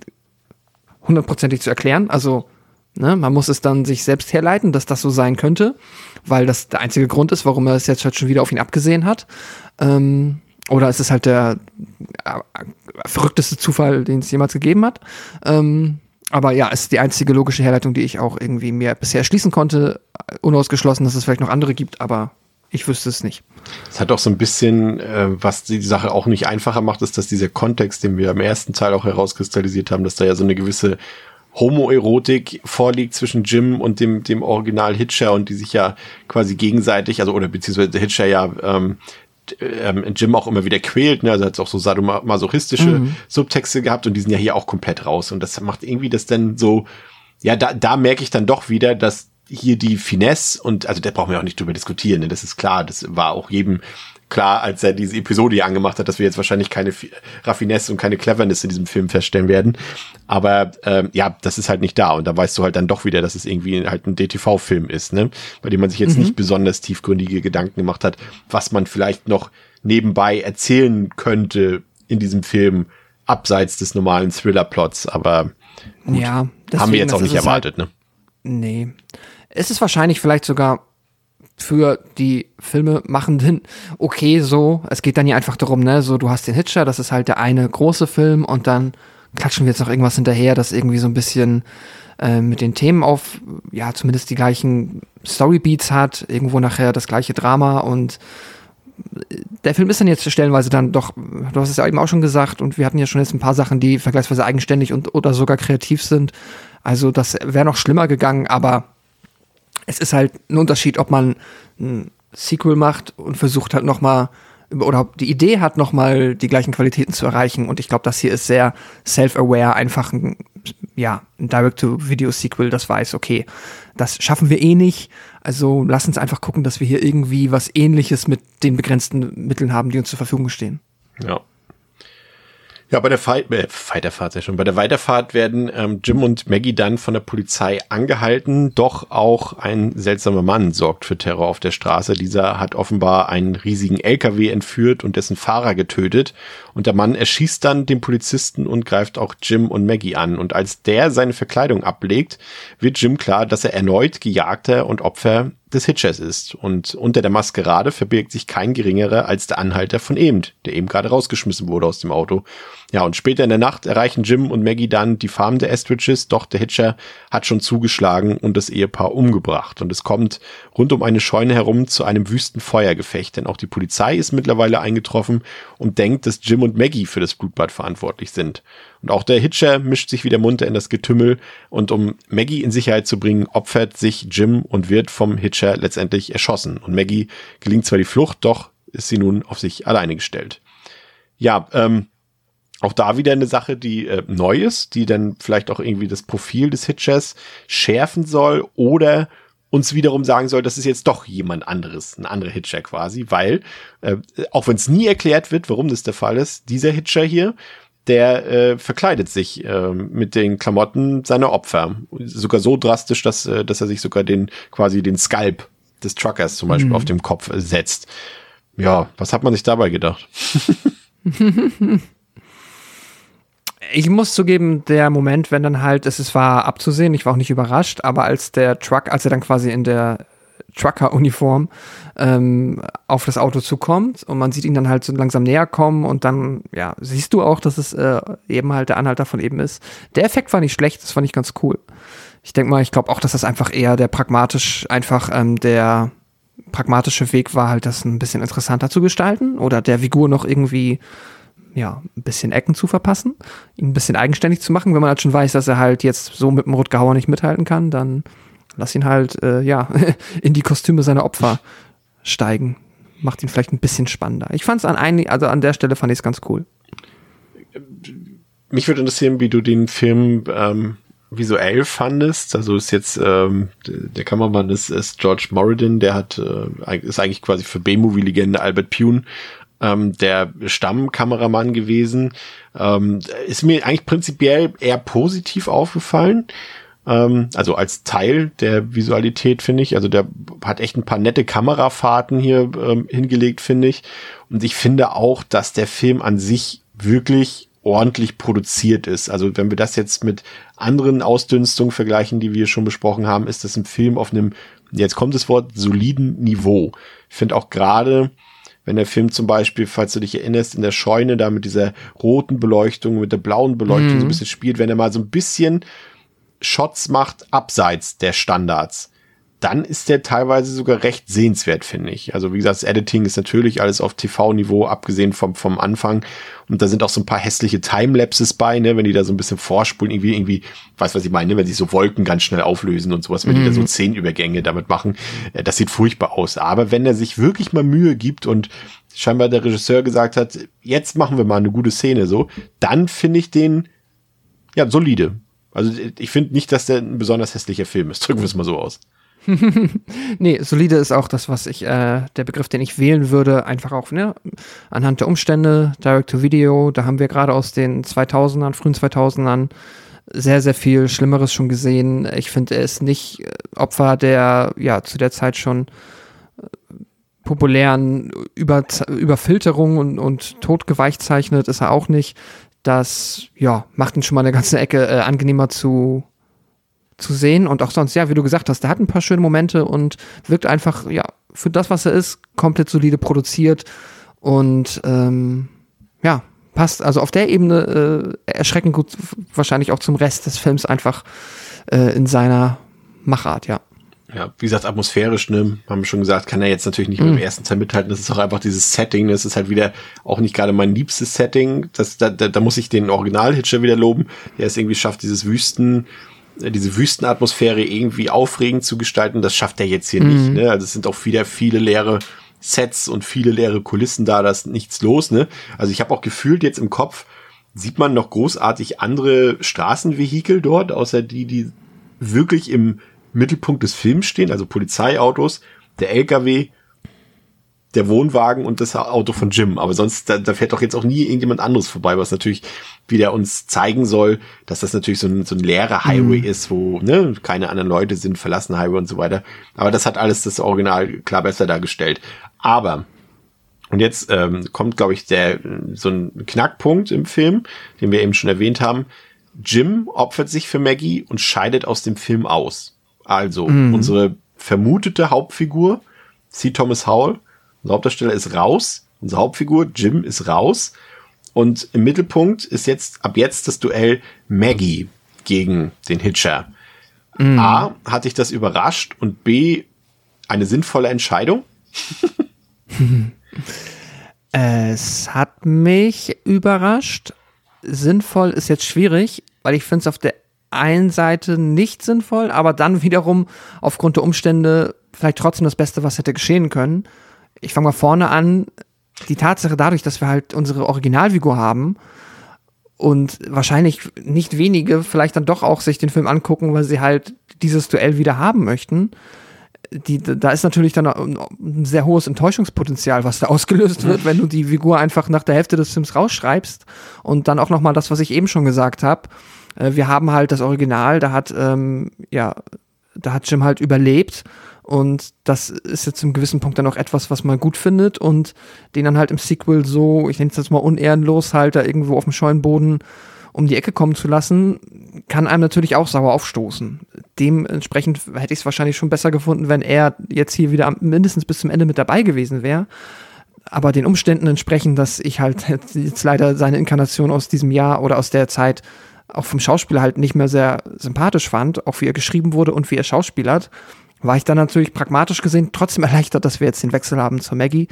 hundertprozentig zu erklären. Also, ne, man muss es dann sich selbst herleiten, dass das so sein könnte, weil das der einzige Grund ist, warum er es jetzt halt schon wieder auf ihn abgesehen hat. Ähm, oder es ist halt der äh, verrückteste Zufall, den es jemals gegeben hat. Ähm, aber ja, es ist die einzige logische Herleitung, die ich auch irgendwie mir bisher erschließen konnte. Unausgeschlossen, dass es vielleicht noch andere gibt, aber ich wüsste es nicht. Es hat auch so ein bisschen, äh, was die Sache auch nicht einfacher macht, ist, dass dieser Kontext, den wir im ersten Teil auch herauskristallisiert haben, dass da ja so eine gewisse Homoerotik vorliegt zwischen Jim und dem, dem Original Hitcher und die sich ja quasi gegenseitig, also oder beziehungsweise Hitcher ja ähm, ähm, Jim auch immer wieder quält, ne? Also hat auch so sadomasochistische Subtexte gehabt und die sind ja hier auch komplett raus. Und das macht irgendwie das dann so, ja, da, da merke ich dann doch wieder, dass hier die Finesse und, also da brauchen wir auch nicht drüber diskutieren, ne? das ist klar, das war auch jedem klar, als er diese Episode hier angemacht hat, dass wir jetzt wahrscheinlich keine Fi- Raffinesse und keine Cleverness in diesem Film feststellen werden. Aber ähm, ja, das ist halt nicht da. Und da weißt du halt dann doch wieder, dass es irgendwie halt ein DTV-Film ist, ne? Bei dem man sich jetzt nicht besonders tiefgründige Gedanken gemacht hat, was man vielleicht noch nebenbei erzählen könnte in diesem Film, abseits des normalen Thriller-Plots. Aber Ja, haben wir jetzt auch nicht halt- erwartet, ne? Nee. Es ist wahrscheinlich vielleicht sogar für die Filmemachenden okay so. Es geht dann ja einfach darum, ne, so du hast den Hitcher, das ist halt der eine große Film und dann klatschen wir jetzt noch irgendwas hinterher, das irgendwie so ein bisschen äh, mit den Themen auf, ja, zumindest die gleichen Storybeats hat, irgendwo nachher das gleiche Drama und der Film ist dann jetzt stellenweise dann doch, du hast es ja eben auch schon gesagt, und wir hatten ja schon jetzt ein paar Sachen, die vergleichsweise eigenständig und oder sogar kreativ sind. Also das wäre noch schlimmer gegangen, aber es ist halt ein Unterschied, ob man ein Sequel macht und versucht halt nochmal oder ob die Idee hat, nochmal die gleichen Qualitäten zu erreichen. Und ich glaube, das hier ist sehr self-aware, einfach ein, ja, ein Direct-to-Video-Sequel, das weiß, okay, das schaffen wir eh nicht. Also lass uns einfach gucken, dass wir hier irgendwie was ähnliches mit den begrenzten Mitteln haben, die uns zur Verfügung stehen. Ja. Ja, bei der Fight, äh, Weiterfahrt ja schon. Bei der Weiterfahrt werden ähm, Jim und Maggie dann von der Polizei angehalten. Doch auch ein seltsamer Mann sorgt für Terror auf der Straße. Dieser hat offenbar einen riesigen LKW entführt und dessen Fahrer getötet. Und der Mann erschießt dann den Polizisten und greift auch Jim und Maggie an. Und als der seine Verkleidung ablegt, wird Jim klar, dass er erneut Gejagter und Opfer des Hitchers ist. Und unter der Maskerade verbirgt sich kein geringerer als der Anhalter von eben, der eben gerade rausgeschmissen wurde aus dem Auto. Ja, und später in der Nacht erreichen Jim und Maggie dann die Farm der Estridges, doch der Hitcher hat schon zugeschlagen und das Ehepaar umgebracht. Und es kommt rund um eine Scheune herum zu einem wüsten Feuergefecht, denn auch die Polizei ist mittlerweile eingetroffen und denkt, dass Jim und Maggie für das Blutbad verantwortlich sind. Und auch der Hitcher mischt sich wieder munter in das Getümmel und um Maggie in Sicherheit zu bringen, opfert sich Jim und wird vom Hitcher letztendlich erschossen. Und Maggie gelingt zwar die Flucht, doch ist sie nun auf sich alleine gestellt. Ja, ähm, auch da wieder eine Sache, die äh, neu ist, die dann vielleicht auch irgendwie das Profil des Hitchers schärfen soll oder uns wiederum sagen soll, das ist jetzt doch jemand anderes, ein anderer Hitcher quasi, weil, äh, auch wenn es nie erklärt wird, warum das der Fall ist, dieser Hitcher hier, der äh, verkleidet sich äh, mit den Klamotten seiner Opfer. Sogar so drastisch, dass, äh, dass er sich sogar den quasi den Skalp des Truckers zum Beispiel mhm. auf dem Kopf setzt. Ja, was hat man sich dabei gedacht? ich muss zugeben, der Moment, wenn dann halt, es war abzusehen, ich war auch nicht überrascht, aber als der Truck, als er dann quasi in der Trucker-Uniform ähm, auf das Auto zukommt und man sieht ihn dann halt so langsam näher kommen und dann, ja, siehst du auch, dass es äh, eben halt der Anhalter von eben ist. Der Effekt war nicht schlecht, das fand ich ganz cool. Ich denke mal, ich glaube auch, dass das einfach eher der pragmatisch, einfach ähm, der pragmatische Weg war, halt das ein bisschen interessanter zu gestalten oder der Figur noch irgendwie ja, ein bisschen Ecken zu verpassen, ihn ein bisschen eigenständig zu machen. Wenn man halt schon weiß, dass er halt jetzt so mit dem Rutger Hauer nicht mithalten kann, dann lass ihn halt, äh, ja, in die Kostüme seiner Opfer steigen. Macht ihn vielleicht ein bisschen spannender. Ich fand es an ein, also an der Stelle fand ich es ganz cool. Mich würde interessieren, wie du den Film ähm, visuell fandest. Also ist jetzt ähm, der Kameramann ist, ist George Moradin, der hat äh, ist eigentlich quasi für B-Movie-Legende Albert Pune ähm, der Stammkameramann gewesen. Ähm, ist mir eigentlich prinzipiell eher positiv aufgefallen. Ähm, also als Teil der Visualität, finde ich. Also der hat echt ein paar nette Kamerafahrten hier ähm, hingelegt, finde ich. Und ich finde auch, dass der Film an sich wirklich ordentlich produziert ist. Also wenn wir das jetzt mit anderen Ausdünstungen vergleichen, die wir schon besprochen haben, ist das ein Film auf einem, jetzt kommt das Wort, soliden Niveau. Ich finde auch gerade wenn der Film zum Beispiel, falls du dich erinnerst, in der Scheune da mit dieser roten Beleuchtung, mit der blauen Beleuchtung mhm. so ein bisschen spielt, wenn er mal so ein bisschen Shots macht abseits der Standards, dann ist der teilweise sogar recht sehenswert, finde ich. Also wie gesagt, das Editing ist natürlich alles auf TV-Niveau, abgesehen vom, vom Anfang. Und da sind auch so ein paar hässliche Timelapses bei, ne, wenn die da so ein bisschen vorspulen, irgendwie, irgendwie, weiß was ich meine, wenn sich so Wolken ganz schnell auflösen und sowas, wenn mhm. die da so mhm. Szenenübergänge damit machen, äh, das sieht furchtbar aus. Aber wenn er sich wirklich mal Mühe gibt und scheinbar der Regisseur gesagt hat, jetzt machen wir mal eine gute Szene so, dann finde ich den, ja, solide. Also ich finde nicht, dass der ein besonders hässlicher Film ist. Drücken wir es mal so aus. nee, solide ist auch das, was ich, äh, der Begriff, den ich wählen würde, einfach auch, ne, anhand der Umstände, Direct-to-Video, da haben wir gerade aus den 2000ern, frühen 2000ern sehr, sehr viel Schlimmeres schon gesehen. Ich finde, er ist nicht äh, Opfer der, ja, zu der Zeit schon äh, populären Über Überfilterung und, und totgeweicht zeichnet, ist er auch nicht. Das, ja, macht ihn schon mal eine ganze Ecke äh, angenehmer zu zu sehen und auch sonst, ja, wie du gesagt hast, der hat ein paar schöne Momente und wirkt einfach, ja, für das, was er ist, komplett solide produziert und ähm, ja, passt also auf der Ebene äh, erschreckend gut wahrscheinlich auch zum Rest des Films einfach äh, in seiner Machart, ja. Ja, wie gesagt, atmosphärisch, ne, haben wir schon gesagt, kann er jetzt natürlich nicht mm. mit dem mhm. ersten Teil mithalten. Das ist auch einfach dieses Setting, das ist halt wieder auch nicht gerade mein liebstes Setting. Das, da, da, da muss ich den Original-Hitcher wieder loben, der es irgendwie schafft, dieses Wüsten, diese Wüstenatmosphäre irgendwie aufregend zu gestalten. Das schafft er jetzt hier mhm. nicht. Ne? Also es sind auch wieder viele leere Sets und viele leere Kulissen da, da ist nichts los. Ne? Also ich habe auch gefühlt jetzt im Kopf, sieht man noch großartig andere Straßenvehikel dort, außer die, die wirklich im Mittelpunkt des Films stehen, also Polizeiautos, der LKW der Wohnwagen und das Auto von Jim. Aber sonst, da, da fährt doch jetzt auch nie irgendjemand anderes vorbei, was natürlich wieder uns zeigen soll, dass das natürlich so ein, so ein leerer Highway mhm. ist, wo ne, keine anderen Leute sind, verlassen Highway und so weiter. Aber das hat alles das Original klar besser dargestellt. Aber und jetzt ähm, kommt, glaube ich, der so ein Knackpunkt im Film, den wir eben schon erwähnt haben. Jim opfert sich für Maggie und scheidet aus dem Film aus. Also mhm. unsere vermutete Hauptfigur, C. Thomas Howell, unser Hauptdarsteller ist raus, unsere Hauptfigur Jim ist raus und im Mittelpunkt ist jetzt ab jetzt das Duell Maggie gegen den Hitcher. Mm. A, hat dich das überrascht und B, eine sinnvolle Entscheidung? es hat mich überrascht. Sinnvoll ist jetzt schwierig, weil ich finde es auf der einen Seite nicht sinnvoll, aber dann wiederum aufgrund der Umstände vielleicht trotzdem das Beste, was hätte geschehen können. Ich fange mal vorne an. Die Tatsache dadurch, dass wir halt unsere Originalfigur haben und wahrscheinlich nicht wenige vielleicht dann doch auch sich den Film angucken, weil sie halt dieses Duell wieder haben möchten. Die, da ist natürlich dann ein sehr hohes Enttäuschungspotenzial, was da ausgelöst wird, wenn du die Figur einfach nach der Hälfte des Films rausschreibst und dann auch noch mal das, was ich eben schon gesagt habe. Äh, wir haben halt das Original, da hat ähm, ja, da hat Jim halt überlebt und das ist jetzt zum gewissen Punkt dann auch etwas, was man gut findet und den dann halt im Sequel so, ich nenne es jetzt mal unehrenlos, halt da irgendwo auf dem scheuen Boden um die Ecke kommen zu lassen, kann einem natürlich auch sauer aufstoßen. Dementsprechend hätte ich es wahrscheinlich schon besser gefunden, wenn er jetzt hier wieder mindestens bis zum Ende mit dabei gewesen wäre. Aber den Umständen entsprechend, dass ich halt jetzt leider seine Inkarnation aus diesem Jahr oder aus der Zeit auch vom Schauspieler halt nicht mehr sehr sympathisch fand, auch wie er geschrieben wurde und wie er schauspielert, war ich dann natürlich pragmatisch gesehen trotzdem erleichtert, dass wir jetzt den Wechsel haben zur Maggie,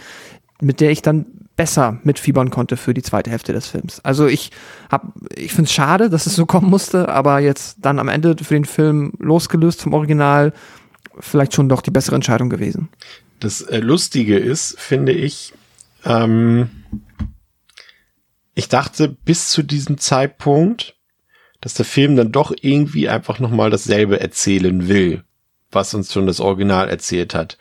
mit der ich dann besser mitfiebern konnte für die zweite Hälfte des Films. Also ich hab, ich finde es schade, dass es so kommen musste, aber jetzt dann am Ende für den Film losgelöst vom Original vielleicht schon doch die bessere Entscheidung gewesen. Das äh, Lustige ist, finde ich, ähm, ich dachte bis zu diesem Zeitpunkt, dass der Film dann doch irgendwie einfach nochmal dasselbe erzählen will was uns schon das Original erzählt hat.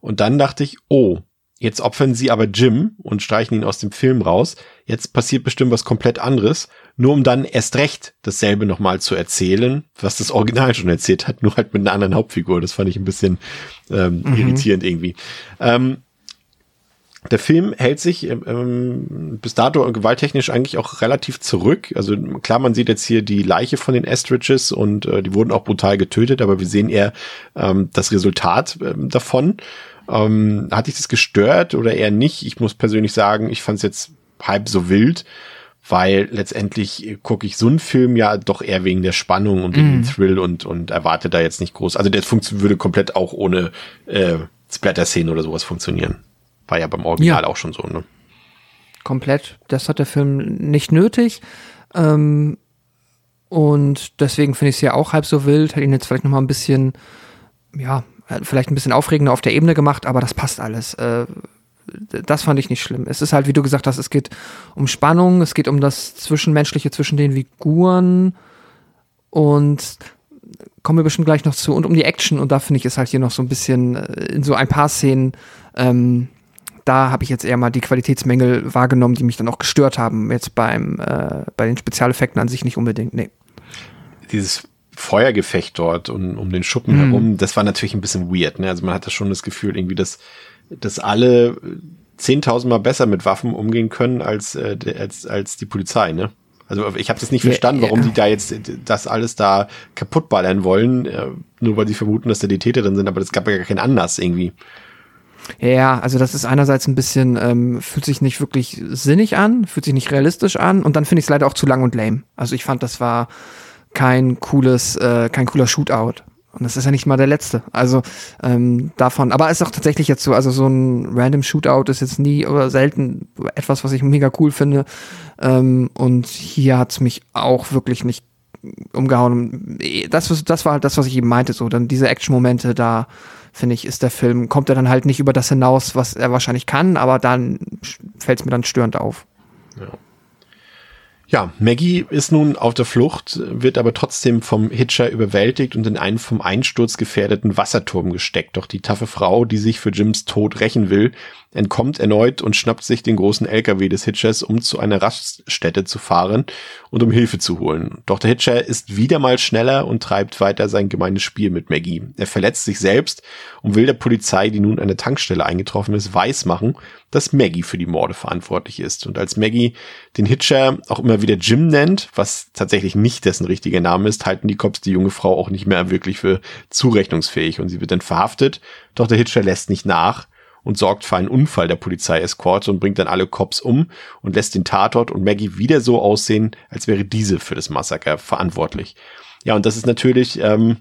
Und dann dachte ich, oh, jetzt opfern sie aber Jim und streichen ihn aus dem Film raus. Jetzt passiert bestimmt was komplett anderes, nur um dann erst recht dasselbe nochmal zu erzählen, was das Original schon erzählt hat, nur halt mit einer anderen Hauptfigur. Das fand ich ein bisschen ähm, mhm. irritierend irgendwie. Ähm, der Film hält sich ähm, bis dato gewalttechnisch eigentlich auch relativ zurück. Also klar, man sieht jetzt hier die Leiche von den Estridges und äh, die wurden auch brutal getötet, aber wir sehen eher ähm, das Resultat ähm, davon. Ähm, hat dich das gestört oder eher nicht? Ich muss persönlich sagen, ich fand es jetzt halb so wild, weil letztendlich gucke ich so einen Film ja doch eher wegen der Spannung und wegen mm. dem Thrill und, und erwarte da jetzt nicht groß. Also der würde komplett auch ohne äh, Splatter-Szenen oder sowas funktionieren. War ja beim Original ja. auch schon so, ne? Komplett. Das hat der Film nicht nötig. Ähm, und deswegen finde ich es ja auch halb so wild. Hat ihn jetzt vielleicht noch mal ein bisschen, ja, vielleicht ein bisschen aufregender auf der Ebene gemacht, aber das passt alles. Äh, das fand ich nicht schlimm. Es ist halt, wie du gesagt hast, es geht um Spannung, es geht um das Zwischenmenschliche zwischen den Figuren und kommen wir bestimmt gleich noch zu und um die Action und da finde ich es halt hier noch so ein bisschen äh, in so ein paar Szenen ähm, da habe ich jetzt eher mal die Qualitätsmängel wahrgenommen, die mich dann auch gestört haben. Jetzt beim äh, bei den Spezialeffekten an sich nicht unbedingt. Nee. Dieses Feuergefecht dort um, um den Schuppen mhm. herum, das war natürlich ein bisschen weird. Ne? Also man hatte schon das Gefühl, irgendwie, dass, dass alle zehntausendmal besser mit Waffen umgehen können als, äh, als, als die Polizei. Ne? Also ich habe das nicht verstanden, warum ja. die da jetzt das alles da kaputtballern wollen, äh, nur weil sie vermuten, dass da die Täter drin sind, aber das gab ja gar keinen Anlass irgendwie. Ja, also das ist einerseits ein bisschen, ähm, fühlt sich nicht wirklich sinnig an, fühlt sich nicht realistisch an und dann finde ich es leider auch zu lang und lame. Also ich fand, das war kein cooles, äh, kein cooler Shootout. Und das ist ja nicht mal der letzte. Also ähm, davon, aber es ist auch tatsächlich jetzt so, also so ein random Shootout ist jetzt nie oder selten etwas, was ich mega cool finde. Ähm, und hier hat's mich auch wirklich nicht umgehauen. Das, das war halt das, was ich eben meinte, so dann diese Action-Momente da finde ich, ist der Film, kommt er dann halt nicht über das hinaus, was er wahrscheinlich kann, aber dann fällt es mir dann störend auf. Ja. Ja, Maggie ist nun auf der Flucht, wird aber trotzdem vom Hitcher überwältigt und in einen vom Einsturz gefährdeten Wasserturm gesteckt. Doch die taffe Frau, die sich für Jims Tod rächen will, entkommt erneut und schnappt sich den großen LKW des Hitchers, um zu einer Raststätte zu fahren und um Hilfe zu holen. Doch der Hitcher ist wieder mal schneller und treibt weiter sein gemeines Spiel mit Maggie. Er verletzt sich selbst und will der Polizei, die nun an der Tankstelle eingetroffen ist, weismachen, dass Maggie für die Morde verantwortlich ist. Und als Maggie den Hitcher auch immer wieder Jim nennt, was tatsächlich nicht dessen richtiger Name ist, halten die Cops die junge Frau auch nicht mehr wirklich für zurechnungsfähig und sie wird dann verhaftet. Doch der Hitcher lässt nicht nach und sorgt für einen Unfall der Polizeieskorte und bringt dann alle Cops um und lässt den Tatort und Maggie wieder so aussehen, als wäre diese für das Massaker verantwortlich. Ja, und das ist natürlich ähm,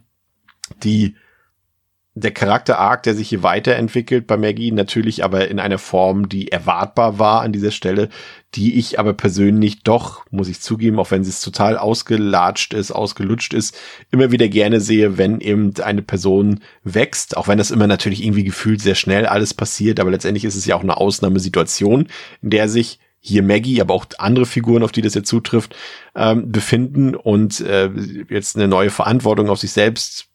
die der Charakter-Arc, der sich hier weiterentwickelt bei Maggie, natürlich aber in einer Form, die erwartbar war an dieser Stelle, die ich aber persönlich doch, muss ich zugeben, auch wenn sie es total ausgelatscht ist, ausgelutscht ist, immer wieder gerne sehe, wenn eben eine Person wächst, auch wenn das immer natürlich irgendwie gefühlt sehr schnell alles passiert, aber letztendlich ist es ja auch eine Ausnahmesituation, in der sich hier Maggie, aber auch andere Figuren, auf die das jetzt zutrifft, ähm, befinden und äh, jetzt eine neue Verantwortung auf sich selbst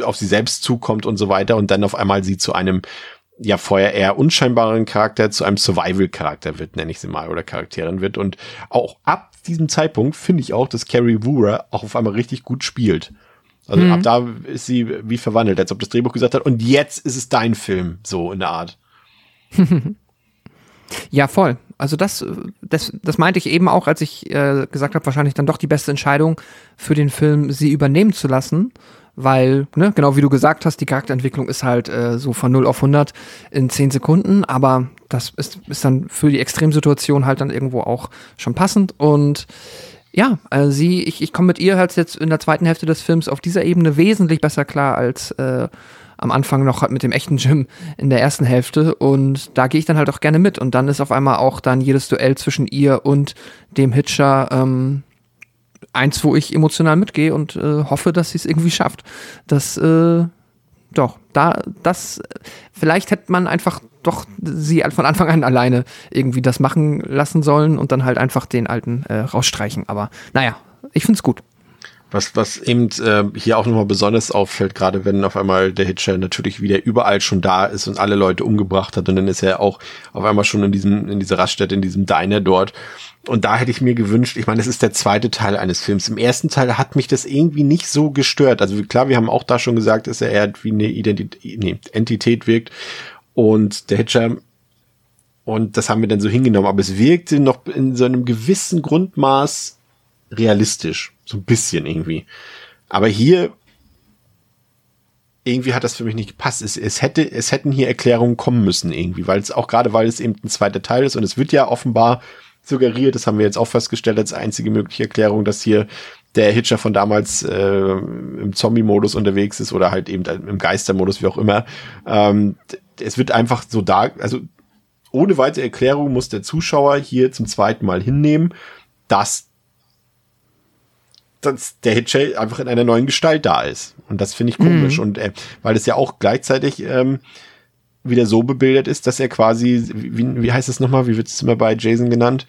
auf sie selbst zukommt und so weiter und dann auf einmal sie zu einem ja vorher eher unscheinbaren Charakter zu einem Survival-Charakter wird, nenne ich sie mal, oder Charakterin wird. Und auch ab diesem Zeitpunkt finde ich auch, dass Carrie Woorer auch auf einmal richtig gut spielt. Also mhm. ab da ist sie wie verwandelt, als ob das Drehbuch gesagt hat, und jetzt ist es dein Film, so in der Art. ja, voll. Also das, das, das meinte ich eben auch, als ich äh, gesagt habe, wahrscheinlich dann doch die beste Entscheidung für den Film, sie übernehmen zu lassen weil, ne, genau wie du gesagt hast, die Charakterentwicklung ist halt äh, so von 0 auf 100 in 10 Sekunden, aber das ist, ist dann für die Extremsituation halt dann irgendwo auch schon passend. Und ja, äh, sie, ich, ich komme mit ihr halt jetzt in der zweiten Hälfte des Films auf dieser Ebene wesentlich besser klar als äh, am Anfang noch halt mit dem echten Jim in der ersten Hälfte. Und da gehe ich dann halt auch gerne mit. Und dann ist auf einmal auch dann jedes Duell zwischen ihr und dem Hitcher ähm, eins, wo ich emotional mitgehe und äh, hoffe, dass sie es irgendwie schafft. Das, äh, doch, da, das, vielleicht hätte man einfach doch sie von Anfang an alleine irgendwie das machen lassen sollen und dann halt einfach den alten äh, rausstreichen. Aber naja, ich find's gut. Was, was eben äh, hier auch nochmal besonders auffällt, gerade wenn auf einmal der Hitcher natürlich wieder überall schon da ist und alle Leute umgebracht hat und dann ist er auch auf einmal schon in diesem, in dieser Raststätte, in diesem Diner dort. Und da hätte ich mir gewünscht, ich meine, das ist der zweite Teil eines Films. Im ersten Teil hat mich das irgendwie nicht so gestört. Also klar, wir haben auch da schon gesagt, dass er eher wie eine Identität, nee, Entität wirkt. Und der Hitcher und das haben wir dann so hingenommen, aber es wirkte noch in so einem gewissen Grundmaß realistisch. So ein bisschen irgendwie. Aber hier irgendwie hat das für mich nicht gepasst. Es, es hätte, es hätten hier Erklärungen kommen müssen irgendwie, weil es auch gerade, weil es eben ein zweiter Teil ist und es wird ja offenbar suggeriert, das haben wir jetzt auch festgestellt als einzige mögliche Erklärung, dass hier der Hitcher von damals äh, im Zombie-Modus unterwegs ist oder halt eben im Geister-Modus, wie auch immer. Ähm, es wird einfach so da, also ohne weitere Erklärung muss der Zuschauer hier zum zweiten Mal hinnehmen, dass dass der Hitchell einfach in einer neuen Gestalt da ist. Und das finde ich komisch. Mhm. Und äh, weil es ja auch gleichzeitig ähm, wieder so bebildet ist, dass er quasi, wie, wie heißt es nochmal, wie wird es immer bei Jason genannt?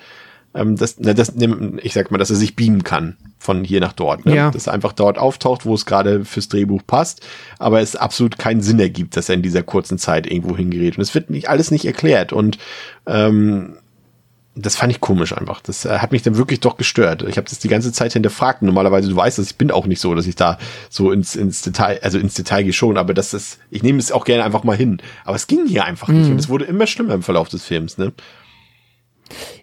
Ähm, das, na, das, ich sag mal, dass er sich beamen kann von hier nach dort. Ne? Ja. Dass er einfach dort auftaucht, wo es gerade fürs Drehbuch passt, aber es absolut keinen Sinn ergibt, dass er in dieser kurzen Zeit irgendwo hingerät. Und es wird nicht alles nicht erklärt. Und ähm, das fand ich komisch einfach. Das äh, hat mich dann wirklich doch gestört. Ich habe das die ganze Zeit hinterfragt. Normalerweise, du weißt, dass ich bin auch nicht so, dass ich da so ins, ins Detail, also ins Detail gehe schon, aber das ist, ich nehme es auch gerne einfach mal hin. Aber es ging hier einfach mhm. nicht und es wurde immer schlimmer im Verlauf des Films, ne?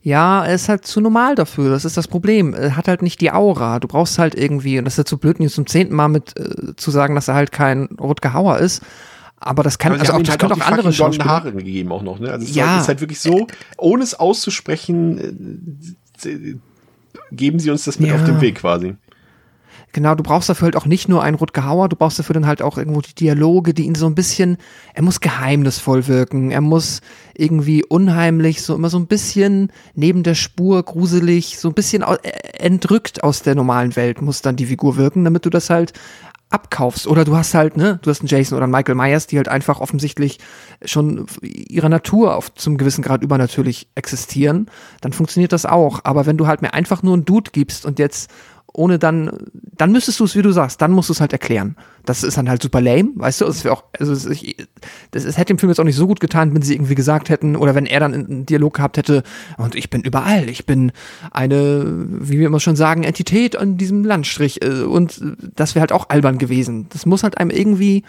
Ja, er ist halt zu normal dafür. Das ist das Problem. Er hat halt nicht die Aura. Du brauchst halt irgendwie, und das ist jetzt so blöd, nicht zum zehnten Mal mit äh, zu sagen, dass er halt kein Rutger Hauer ist. Aber das kann, also auch, das halt können auch, auch andere Schauspieler. Haare gegeben auch noch, ne? Also es ja. ist halt wirklich so, ohne es auszusprechen, äh, geben sie uns das mit ja. auf den Weg quasi. Genau, du brauchst dafür halt auch nicht nur einen Rutger Hauer, du brauchst dafür dann halt auch irgendwo die Dialoge, die ihn so ein bisschen, er muss geheimnisvoll wirken, er muss irgendwie unheimlich, so immer so ein bisschen neben der Spur gruselig, so ein bisschen äh, entrückt aus der normalen Welt muss dann die Figur wirken, damit du das halt abkaufst. Oder du hast halt, ne, du hast einen Jason oder einen Michael Myers, die halt einfach offensichtlich schon ihrer Natur auf zum gewissen Grad übernatürlich existieren, dann funktioniert das auch. Aber wenn du halt mir einfach nur einen Dude gibst und jetzt ohne dann dann müsstest du es, wie du sagst, dann musst du es halt erklären. Das ist dann halt super lame, weißt du? Das, auch, also das, ich, das, das hätte dem Film jetzt auch nicht so gut getan, wenn sie irgendwie gesagt hätten, oder wenn er dann einen Dialog gehabt hätte, und ich bin überall, ich bin eine, wie wir immer schon sagen, Entität an diesem Landstrich. äh, Und das wäre halt auch albern gewesen. Das muss halt einem irgendwie,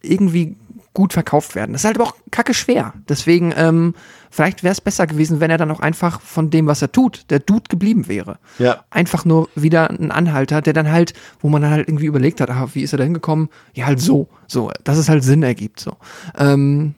irgendwie gut verkauft werden. Das ist halt aber auch kacke schwer. Deswegen, ähm, vielleicht wäre es besser gewesen, wenn er dann auch einfach von dem, was er tut, der Dude geblieben wäre. Ja. Einfach nur wieder ein Anhalter, der dann halt, wo man dann halt irgendwie überlegt hat, ah, wie ist er da hingekommen? Ja, halt so, so, dass es halt Sinn ergibt, so. Ähm,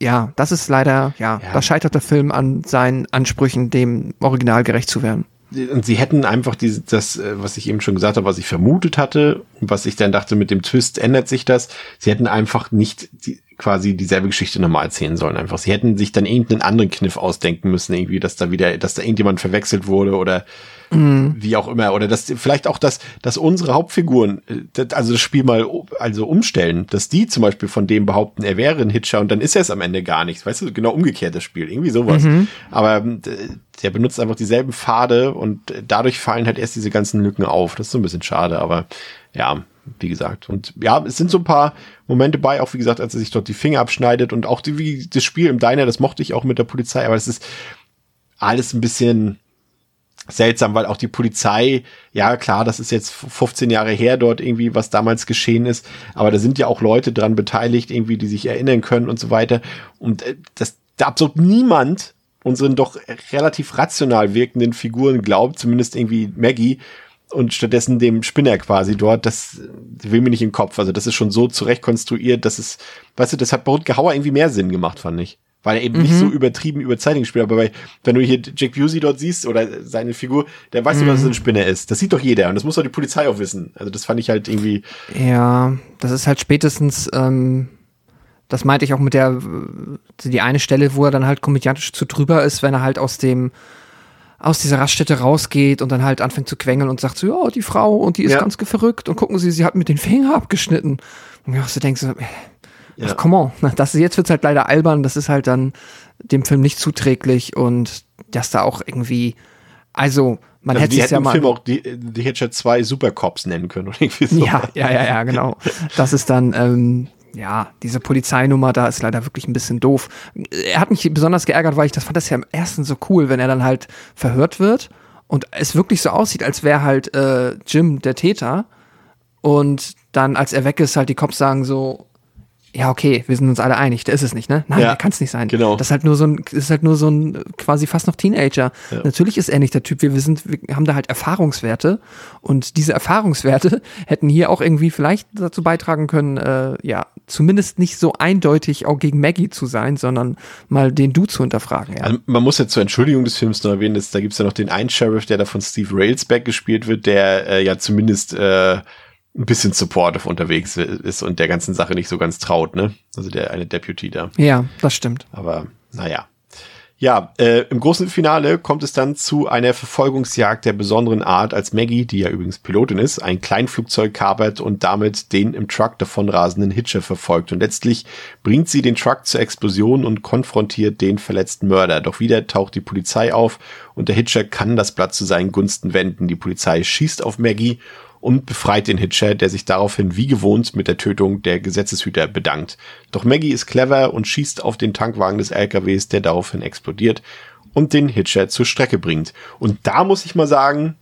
ja, das ist leider, ja, Ja. da scheitert der Film an seinen Ansprüchen, dem Original gerecht zu werden. Und sie hätten einfach diese, das, äh, was ich eben schon gesagt habe, was ich vermutet hatte, was ich dann dachte, mit dem Twist ändert sich das. Sie hätten einfach nicht die, quasi dieselbe Geschichte nochmal erzählen sollen. Einfach. Sie hätten sich dann irgendeinen anderen Kniff ausdenken müssen, irgendwie, dass da wieder, dass da irgendjemand verwechselt wurde oder wie auch immer. Oder dass vielleicht auch, dass, dass unsere Hauptfiguren, äh, das, also das Spiel mal also umstellen, dass die zum Beispiel von dem behaupten, er wäre ein Hitcher und dann ist er es am Ende gar nicht. Weißt du, genau umgekehrt das Spiel. Irgendwie sowas. Aber ähm, d- der benutzt einfach dieselben Pfade und dadurch fallen halt erst diese ganzen Lücken auf. Das ist so ein bisschen schade, aber ja, wie gesagt. Und ja, es sind so ein paar Momente bei, auch wie gesagt, als er sich dort die Finger abschneidet und auch die, wie das Spiel im Diner, das mochte ich auch mit der Polizei, aber es ist alles ein bisschen seltsam, weil auch die Polizei, ja klar, das ist jetzt 15 Jahre her dort irgendwie, was damals geschehen ist, aber da sind ja auch Leute dran beteiligt, irgendwie, die sich erinnern können und so weiter. Und äh, das, da absolut niemand unseren doch relativ rational wirkenden Figuren glaubt, zumindest irgendwie Maggie, und stattdessen dem Spinner quasi dort, das will mir nicht in den Kopf. Also das ist schon so zurecht konstruiert, dass es, weißt du, das hat bei Rutger Hauer irgendwie mehr Sinn gemacht, fand ich. Weil er eben nicht so übertrieben über Zeitung spielt. Aber bei, wenn du hier Jack Busey dort siehst oder seine Figur, der weiß mhm. dass es ein Spinner ist. Das sieht doch jeder und das muss doch die Polizei auch wissen. Also das fand ich halt irgendwie. Ja, das ist halt spätestens, ähm, das meinte ich auch mit der, äh, die eine Stelle, wo er dann halt komödiantisch zu drüber ist, wenn er halt aus dem, aus dieser Raststätte rausgeht und dann halt anfängt zu quengeln und sagt so, ja, die Frau und die ist Ja. ganz verrückt und gucken Sie, sie hat mit den Finger abgeschnitten. Und ja, so denkst du, äh, Ja. ach, come on, das, jetzt wird's halt leider albern, das ist halt dann dem Film nicht zuträglich und dass da auch irgendwie, also, man Also hätte die es ja mal. Film auch die, die Hitcher 2 Supercops nennen können oder irgendwie so. Ja, ja, ja, ja, genau. Das ist dann, ähm, ja, diese Polizeinummer da ist leider wirklich ein bisschen doof. Er hat mich besonders geärgert, weil ich das fand das ja im ersten so cool, wenn er dann halt verhört wird und es wirklich so aussieht, als wäre halt äh, Jim der Täter und dann, als er weg ist, halt die Cops sagen so, ja, okay, wir sind uns alle einig, der ist es nicht, ne? Nein, Ja, der kann es nicht sein. genau. Das ist halt nur so ein, ist halt nur so ein quasi fast noch Teenager. Natürlich ist er nicht der Typ. Wir, wir sind, wir haben da halt Erfahrungswerte und diese Erfahrungswerte hätten hier auch irgendwie vielleicht dazu beitragen können, äh, ja, zumindest nicht so eindeutig auch gegen Maggie zu sein, sondern mal den Du zu hinterfragen. Ja. Also man muss ja zur Entschuldigung des Films noch erwähnen, dass, da gibt's ja noch den einen Sheriff, der da von Steve Railsback gespielt wird, der äh, ja zumindest äh, ein bisschen supportive unterwegs ist und der ganzen Sache nicht so ganz traut, ne? Also der eine Deputy da. ja, das stimmt. Aber naja. Ja, äh, im großen Finale kommt es dann zu einer Verfolgungsjagd der besonderen Art, als Maggie, die ja übrigens Pilotin ist, ein Kleinflugzeug kapert und damit den im Truck davonrasenden Hitcher verfolgt. Und letztlich bringt sie den Truck zur Explosion und konfrontiert den verletzten Mörder. Doch wieder taucht die Polizei auf und der Hitcher kann das Blatt zu seinen Gunsten wenden. Die Polizei schießt auf Maggie und befreit den Hitcher, der sich daraufhin wie gewohnt mit der Tötung der Gesetzeshüter bedankt. Doch Maggie ist clever und schießt auf den Tankwagen des LKWs, der daraufhin explodiert und den Hitcher zur Strecke bringt. Und da muss ich mal sagen,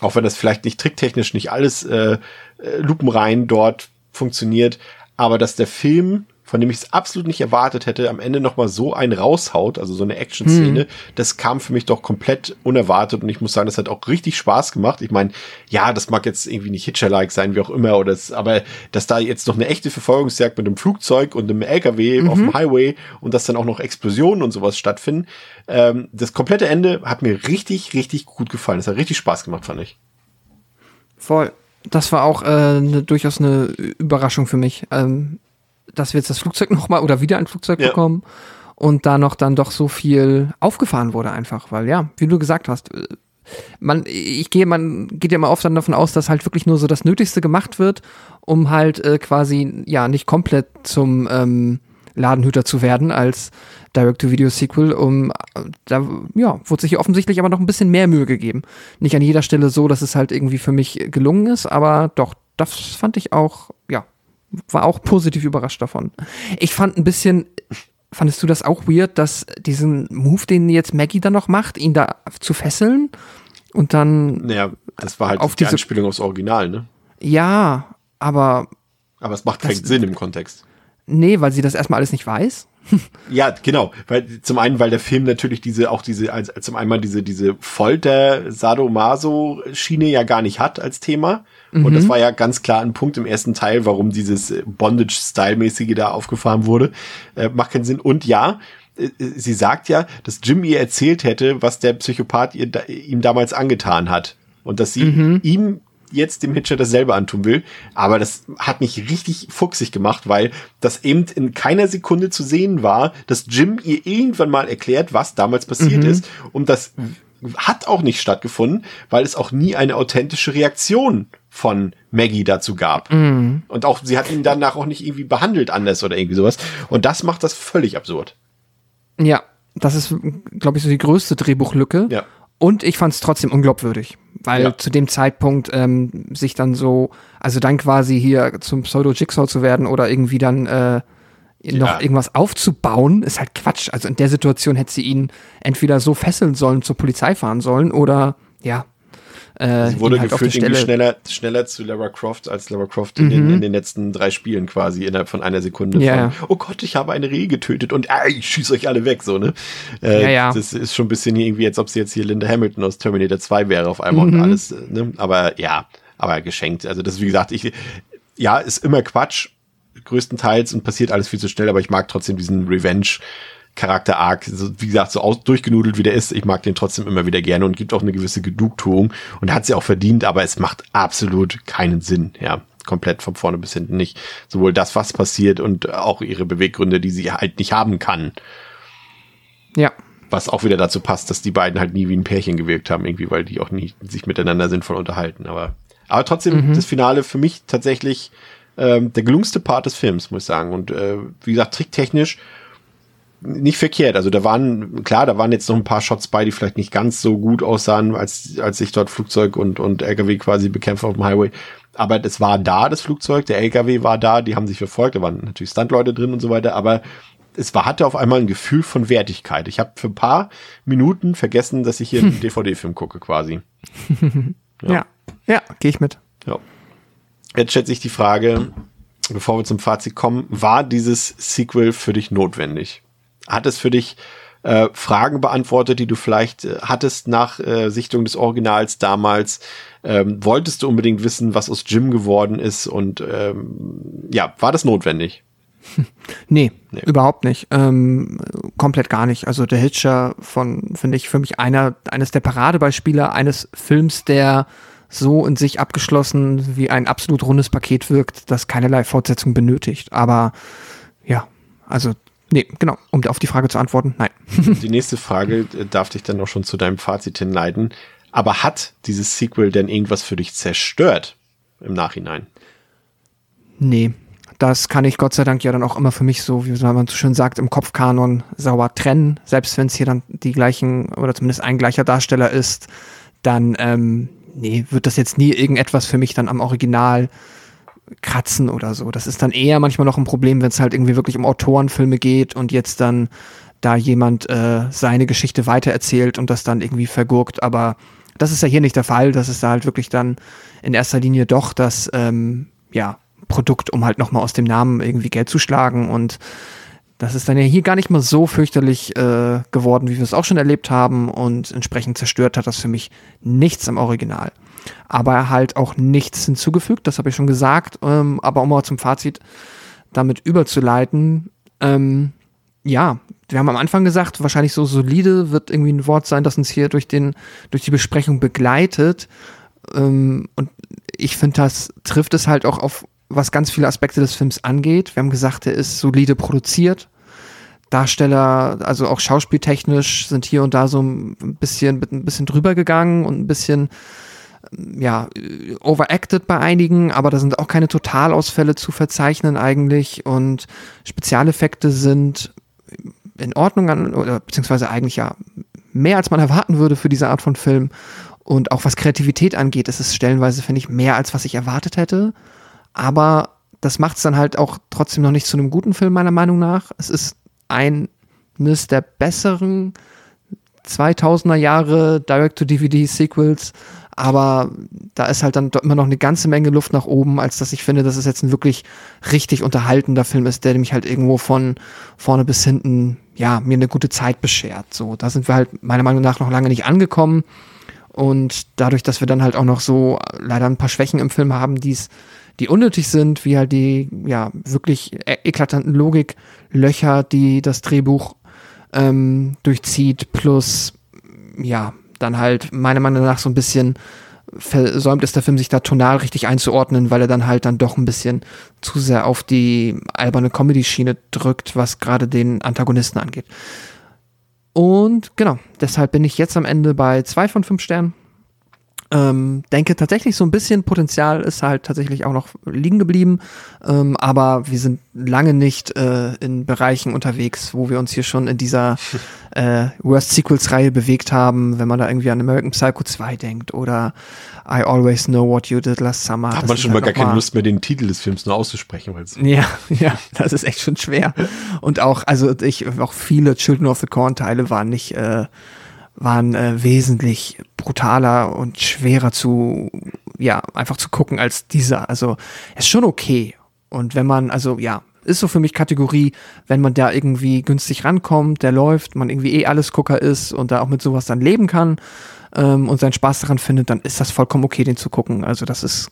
auch wenn das vielleicht nicht tricktechnisch nicht alles äh, äh, lupenrein dort funktioniert, aber dass der Film, von dem ich es absolut nicht erwartet hätte, am Ende noch mal so einen raushaut, also so eine Action-Szene, das kam für mich doch komplett unerwartet und ich muss sagen, das hat auch richtig Spaß gemacht. Ich meine, ja, das mag jetzt irgendwie nicht Hitcher-like sein, wie auch immer, oder es, aber dass da jetzt noch eine echte Verfolgungsjagd mit einem Flugzeug und einem LKW auf dem Highway und dass dann auch noch Explosionen und sowas stattfinden, ähm, das komplette Ende hat mir richtig, richtig gut gefallen. Das hat richtig Spaß gemacht, fand ich. Voll. Das war auch äh, ne, durchaus eine Überraschung für mich, ähm, dass wir jetzt das Flugzeug nochmal oder wieder ein Flugzeug Ja. bekommen und da noch dann doch so viel aufgefahren wurde einfach, weil ja, wie du gesagt hast, äh, man, ich gehe, man geht ja immer oft dann davon aus, dass halt wirklich nur so das Nötigste gemacht wird, um halt äh, quasi ja nicht komplett zum ähm, Ladenhüter zu werden als Direct-to-Video-Sequel. Um, da ja, wurde sich hier offensichtlich aber noch ein bisschen mehr Mühe gegeben. Nicht an jeder Stelle so, dass es halt irgendwie für mich gelungen ist, aber doch, das fand ich auch, ja, war auch positiv überrascht davon. Ich fand ein bisschen, fandest du das auch weird, dass diesen Move, den jetzt Maggie dann noch macht, ihn da zu fesseln und dann. Naja, das war halt auf die diese- Anspielung aufs Original, ne? Ja, aber Aber es macht keinen Sinn im Kontext. nee, weil sie das erstmal alles nicht weiß. Ja, genau. Weil zum einen, weil der Film natürlich diese auch diese als, zum einen diese diese Folter Sadomaso Schiene ja gar nicht hat als Thema. Und das war ja ganz klar ein Punkt im ersten Teil, warum dieses äh, Bondage Style mäßige da aufgefahren wurde. Äh, macht keinen Sinn. Und ja, äh, sie sagt ja, dass Jim ihr erzählt hätte, was der Psychopath ihr, da, ihm damals angetan hat und dass sie ihm jetzt dem Hitcher dasselbe antun will. Aber das hat mich richtig fuchsig gemacht, weil das eben in keiner Sekunde zu sehen war, dass Jim ihr irgendwann mal erklärt, was damals passiert ist. Und das hat auch nicht stattgefunden, weil es auch nie eine authentische Reaktion von Maggie dazu gab. Und auch, sie hat ihn danach auch nicht irgendwie behandelt anders oder irgendwie sowas. Und das macht das völlig absurd. Ja, das ist, glaube ich, so die größte Drehbuchlücke. Ja. Und ich fand es trotzdem unglaubwürdig, weil Ja. zu dem Zeitpunkt ähm, sich dann so, also dann quasi hier zum Pseudo-Jigsaw zu werden oder irgendwie dann äh, noch Ja. irgendwas aufzubauen, ist halt Quatsch. Also in der Situation hätte sie ihn entweder so fesseln sollen, zur Polizei fahren sollen oder ja. Äh, Sie wurde halt gefühlt irgendwie schneller, schneller zu Lara Croft als Lara Croft in, den, in den letzten drei Spielen quasi innerhalb von einer Sekunde. Ja. Von, oh Gott, ich habe eine Reh getötet und ah, ich schieße euch alle weg, so, ne? Äh, Ja, ja. Das ist schon ein bisschen irgendwie, als ob sie jetzt hier Linda Hamilton aus Terminator 2 wäre auf einmal Mhm. und alles, äh, ne? Aber ja, aber geschenkt. Also das ist, wie gesagt, ich, ja, ist immer Quatsch, größtenteils und passiert alles viel zu schnell, aber ich mag trotzdem diesen Revenge- Charakter Arc, so, wie gesagt, so aus, durchgenudelt wie der ist, ich mag den trotzdem immer wieder gerne und gibt auch eine gewisse Genugtuung und hat sie auch verdient, aber es macht absolut keinen Sinn, ja, komplett von vorne bis hinten nicht. Sowohl das, was passiert und auch ihre Beweggründe, die sie halt nicht haben kann, Ja, was auch wieder dazu passt, dass die beiden halt nie wie ein Pärchen gewirkt haben, irgendwie, weil die auch nie sich miteinander sinnvoll unterhalten, aber, aber trotzdem das Finale für mich tatsächlich ähm, der gelungenste Part des Films, muss ich sagen. Und äh, wie gesagt, tricktechnisch nicht verkehrt. Also da waren, klar, da waren jetzt noch ein paar Shots bei, die vielleicht nicht ganz so gut aussahen, als, als ich dort Flugzeug und, und LKW quasi bekämpfe auf dem Highway. Aber das war da, das Flugzeug, der LKW war da, die haben sich verfolgt, da waren natürlich Stuntleute drin und so weiter, aber es war, hatte auf einmal ein Gefühl von Wertigkeit. Ich habe für ein paar Minuten vergessen, dass ich hier einen DVD-Film gucke quasi. ja, ja, gehe ich mit. Ja. Jetzt stellt sich die Frage, bevor wir zum Fazit kommen, war dieses Sequel für dich notwendig? Hat es für dich äh, Fragen beantwortet, die du vielleicht äh, hattest nach äh, Sichtung des Originals damals? Ähm, wolltest du unbedingt wissen, was aus Jim geworden ist? Und ähm, ja, war das notwendig? Nee, Nee. überhaupt nicht. Ähm, komplett gar nicht. Also der Hitcher von, finde ich, für mich einer, eines der Paradebeispiele eines Films, der so in sich abgeschlossen wie ein absolut rundes Paket wirkt, das keinerlei Fortsetzung benötigt. Aber ja, also, nee, genau, um auf die Frage zu antworten, nein. Die nächste Frage äh, darf dich dann auch schon zu deinem Fazit hinleiten. Aber hat dieses Sequel denn irgendwas für dich zerstört im Nachhinein? Nee, das kann ich Gott sei Dank ja dann auch immer für mich so, wie man so schön sagt, im Kopfkanon sauber trennen. Selbst wenn es hier dann die gleichen oder zumindest ein gleicher Darsteller ist, dann ähm, nee, wird das jetzt nie irgendetwas für mich dann am Original kratzen oder so. Das ist dann eher manchmal noch ein Problem, wenn es halt irgendwie wirklich um Autorenfilme geht und jetzt dann da jemand äh, seine Geschichte weitererzählt und das dann irgendwie vergurkt. Aber das ist ja hier nicht der Fall. Das ist da halt wirklich dann in erster Linie doch das ähm, ja, Produkt, um halt nochmal aus dem Namen irgendwie Geld zu schlagen. Und das ist dann ja hier gar nicht mal so fürchterlich äh, geworden, wie wir es auch schon erlebt haben. Und entsprechend zerstört hat das für mich nichts im Original. Aber halt auch nichts hinzugefügt, das habe ich schon gesagt. Ähm, aber um mal zum Fazit damit überzuleiten, ähm, ja, wir haben am Anfang gesagt, wahrscheinlich so solide wird irgendwie ein Wort sein, das uns hier durch, den, durch die Besprechung begleitet. Ähm, und ich finde, das trifft es halt auch auf, was ganz viele Aspekte des Films angeht. Wir haben gesagt, er ist solide produziert. Darsteller, also auch schauspieltechnisch, sind hier und da so ein bisschen, ein bisschen drüber gegangen und ein bisschen ja, overacted bei einigen, aber da sind auch keine Totalausfälle zu verzeichnen eigentlich und Spezialeffekte sind in Ordnung an, oder beziehungsweise eigentlich ja mehr als man erwarten würde für diese Art von Film. Und auch was Kreativität angeht, ist es stellenweise, finde ich, mehr als was ich erwartet hätte. Aber das macht es dann halt auch trotzdem noch nicht zu einem guten Film, meiner Meinung nach. Es ist eines der besseren 2000er Jahre Direct-to-DVD-Sequels, aber da ist halt dann immer noch eine ganze Menge Luft nach oben, als dass ich finde, dass es jetzt ein wirklich richtig unterhaltender Film ist, der mich halt irgendwo von vorne bis hinten, ja, mir eine gute Zeit beschert. So, da sind wir halt meiner Meinung nach noch lange nicht angekommen. Und dadurch, dass wir dann halt auch noch so leider ein paar Schwächen im Film haben, die's, die unnötig sind, wie halt die, ja, wirklich e-, eklatanten Logiklöcher, die das Drehbuch ähm, durchzieht, plus, ja, dann halt meiner Meinung nach so ein bisschen versäumt ist der Film, sich da tonal richtig einzuordnen, weil er dann halt dann doch ein bisschen zu sehr auf die alberne Comedy-Schiene drückt, was gerade den Antagonisten angeht. Und genau, deshalb bin ich jetzt am Ende bei zwei von fünf Sternen. Ähm, denke tatsächlich so ein bisschen Potenzial ist halt tatsächlich auch noch liegen geblieben, ähm, aber wir sind lange nicht äh, in Bereichen unterwegs, wo wir uns hier schon in dieser äh, Worst Sequels Reihe bewegt haben, wenn man da irgendwie an American Psycho 2 denkt oder I Always Know What You Did Last Summer. Da hat man schon halt mal gar keine Lust mehr, den Titel des Films nur auszusprechen. Ja, ja, das ist echt schon schwer. Und auch, also ich, auch viele Children of the Corn Teile waren nicht äh, waren äh, wesentlich brutaler und schwerer zu, ja, einfach zu gucken als dieser. Also, ist schon okay. Und wenn man, also, ja, ist so für mich Kategorie, wenn man da irgendwie günstig rankommt, der läuft, man irgendwie eh alles Gucker ist und da auch mit sowas dann leben kann ähm, und seinen Spaß daran findet, dann ist das vollkommen okay, den zu gucken. Also das ist,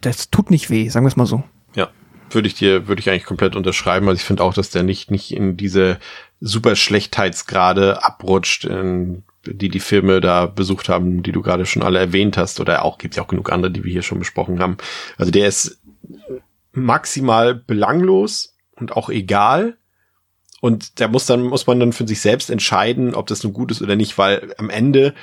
das tut nicht weh, sagen wir es mal so. Ja, würde ich dir, würde ich eigentlich komplett unterschreiben. Also ich finde auch, dass der nicht, nicht in diese super Schlechtheitsgrade abrutscht, in die die Filme da besucht haben, die du gerade schon alle erwähnt hast, oder auch gibt ja auch genug andere, die wir hier schon besprochen haben. Also der ist maximal belanglos und auch egal. Und da muss dann, muss man dann für sich selbst entscheiden, ob das nun gut ist oder nicht, weil am Ende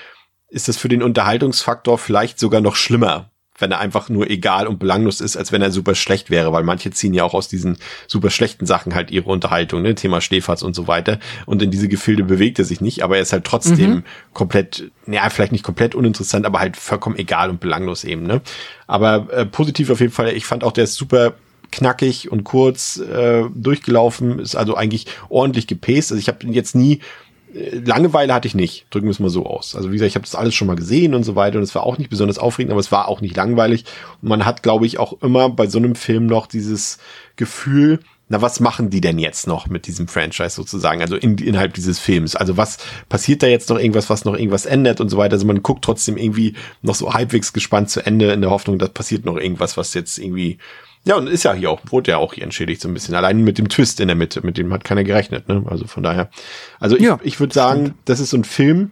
ist das für den Unterhaltungsfaktor vielleicht sogar noch schlimmer, wenn er einfach nur egal und belanglos ist, als wenn er super schlecht wäre, weil manche ziehen ja auch aus diesen super schlechten Sachen halt ihre Unterhaltung, ne, Thema Stehfatz und so weiter. Und in diese Gefilde bewegt er sich nicht, aber er ist halt trotzdem mhm. komplett, ja, vielleicht nicht komplett uninteressant, aber halt vollkommen egal und belanglos eben, ne. Aber äh, positiv auf jeden Fall, ich fand auch, der ist super knackig und kurz äh, durchgelaufen, ist also eigentlich ordentlich gepaced. Also ich habe jetzt nie Langeweile hatte ich nicht, drücken wir es mal so aus. Also wie gesagt, ich habe das alles schon mal gesehen und so weiter und es war auch nicht besonders aufregend, aber es war auch nicht langweilig. Und man hat, glaube ich, auch immer bei so einem Film noch dieses Gefühl, na, was machen die denn jetzt noch mit diesem Franchise sozusagen, also in, innerhalb dieses Films? Also was passiert da jetzt noch irgendwas, was noch irgendwas ändert und so weiter? Also man guckt trotzdem irgendwie noch so halbwegs gespannt zu Ende in der Hoffnung, dass passiert noch irgendwas, was jetzt irgendwie ja, und ist ja hier auch, wurde ja auch hier entschädigt so ein bisschen. Allein mit dem Twist in der Mitte, mit dem hat keiner gerechnet, ne? Also von daher. Also ich, ja, ich würde sagen, stimmt. das ist so ein Film,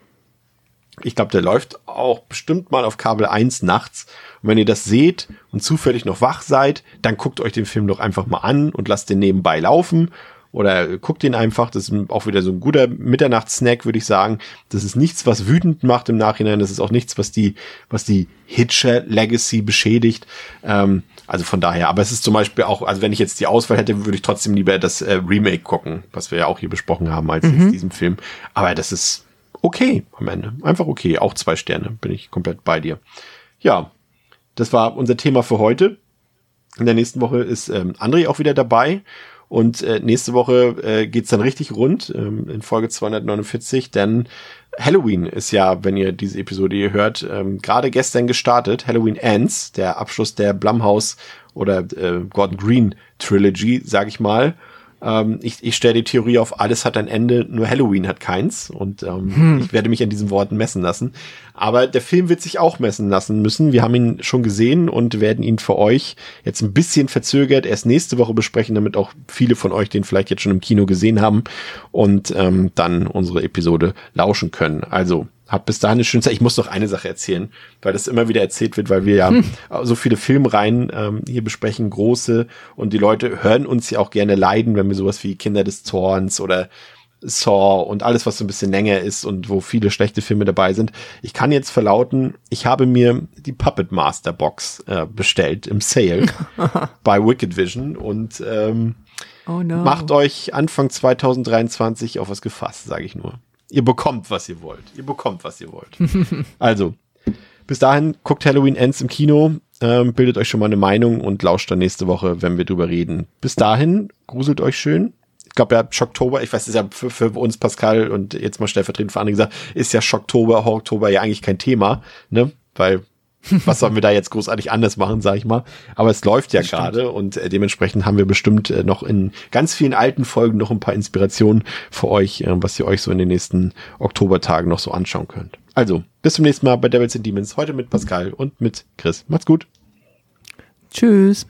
ich glaube, der läuft auch bestimmt mal auf Kabel 1 nachts. Und wenn ihr das seht und zufällig noch wach seid, dann guckt euch den Film doch einfach mal an und lasst den nebenbei laufen oder guckt ihn einfach. Das ist auch wieder so ein guter Mitternachtssnack, würde ich sagen. Das ist nichts, was wütend macht im Nachhinein. Das ist auch nichts, was die, was die Hitcher Legacy beschädigt. Ähm, also von daher. Aber es ist zum Beispiel auch, also wenn ich jetzt die Auswahl hätte, würde ich trotzdem lieber das äh, Remake gucken, was wir ja auch hier besprochen haben, als mhm. diesen Film. Aber das ist okay am Ende. Einfach okay. Auch zwei Sterne. Bin ich komplett bei dir. Ja. Das war unser Thema für heute. In der nächsten Woche ist ähm, André auch wieder dabei und äh, nächste Woche äh, geht's dann richtig rund ähm, in Folge 249, denn Halloween ist ja, wenn ihr diese Episode hier hört, ähm, gerade gestern gestartet. Halloween Ends, der Abschluss der Blumhouse oder äh, Gordon Green Trilogy, sag ich mal. Ähm, ich ich stelle die Theorie auf, alles hat ein Ende, nur Halloween hat keins. Und ähm, hm. ich werde mich an diesen Worten messen lassen. Aber der Film wird sich auch messen lassen müssen. Wir haben ihn schon gesehen und werden ihn für euch jetzt ein bisschen verzögert erst nächste Woche besprechen, damit auch viele von euch den vielleicht jetzt schon im Kino gesehen haben und ähm, dann unsere Episode lauschen können. Also hab bis dahin eine schöne Zeit. Ich muss noch eine Sache erzählen, weil das immer wieder erzählt wird, weil wir ja hm. so viele Filmreihen ähm, hier besprechen, große, und die Leute hören uns ja auch gerne leiden, wenn wir sowas wie Kinder des Zorns oder Saw und alles, was so ein bisschen länger ist und wo viele schlechte Filme dabei sind. Ich kann jetzt verlauten, ich habe mir die Puppet Master Box äh, bestellt im Sale bei Wicked Vision und ähm, Oh no. macht euch Anfang 2023 auf was gefasst, sage ich nur. Ihr bekommt, was ihr wollt. Ihr bekommt, was ihr wollt. also, bis dahin guckt Halloween Ends im Kino, ähm, bildet euch schon mal eine Meinung und lauscht dann nächste Woche, wenn wir drüber reden. Bis dahin, gruselt euch schön. Ich glaube ja, Schocktober, ich weiß, ist ja für, für uns Pascal und jetzt mal stellvertretend für andere gesagt, ist ja Schocktober, Horrortober ja eigentlich kein Thema, ne? Weil was sollen wir da jetzt großartig anders machen, sag ich mal. Aber es läuft ja gerade und äh, dementsprechend haben wir bestimmt äh, noch in ganz vielen alten Folgen noch ein paar Inspirationen für euch, äh, was ihr euch so in den nächsten Oktobertagen noch so anschauen könnt. Also, bis zum nächsten Mal bei Devils and Demons. Heute mit Pascal und mit Chris. Macht's gut. Tschüss.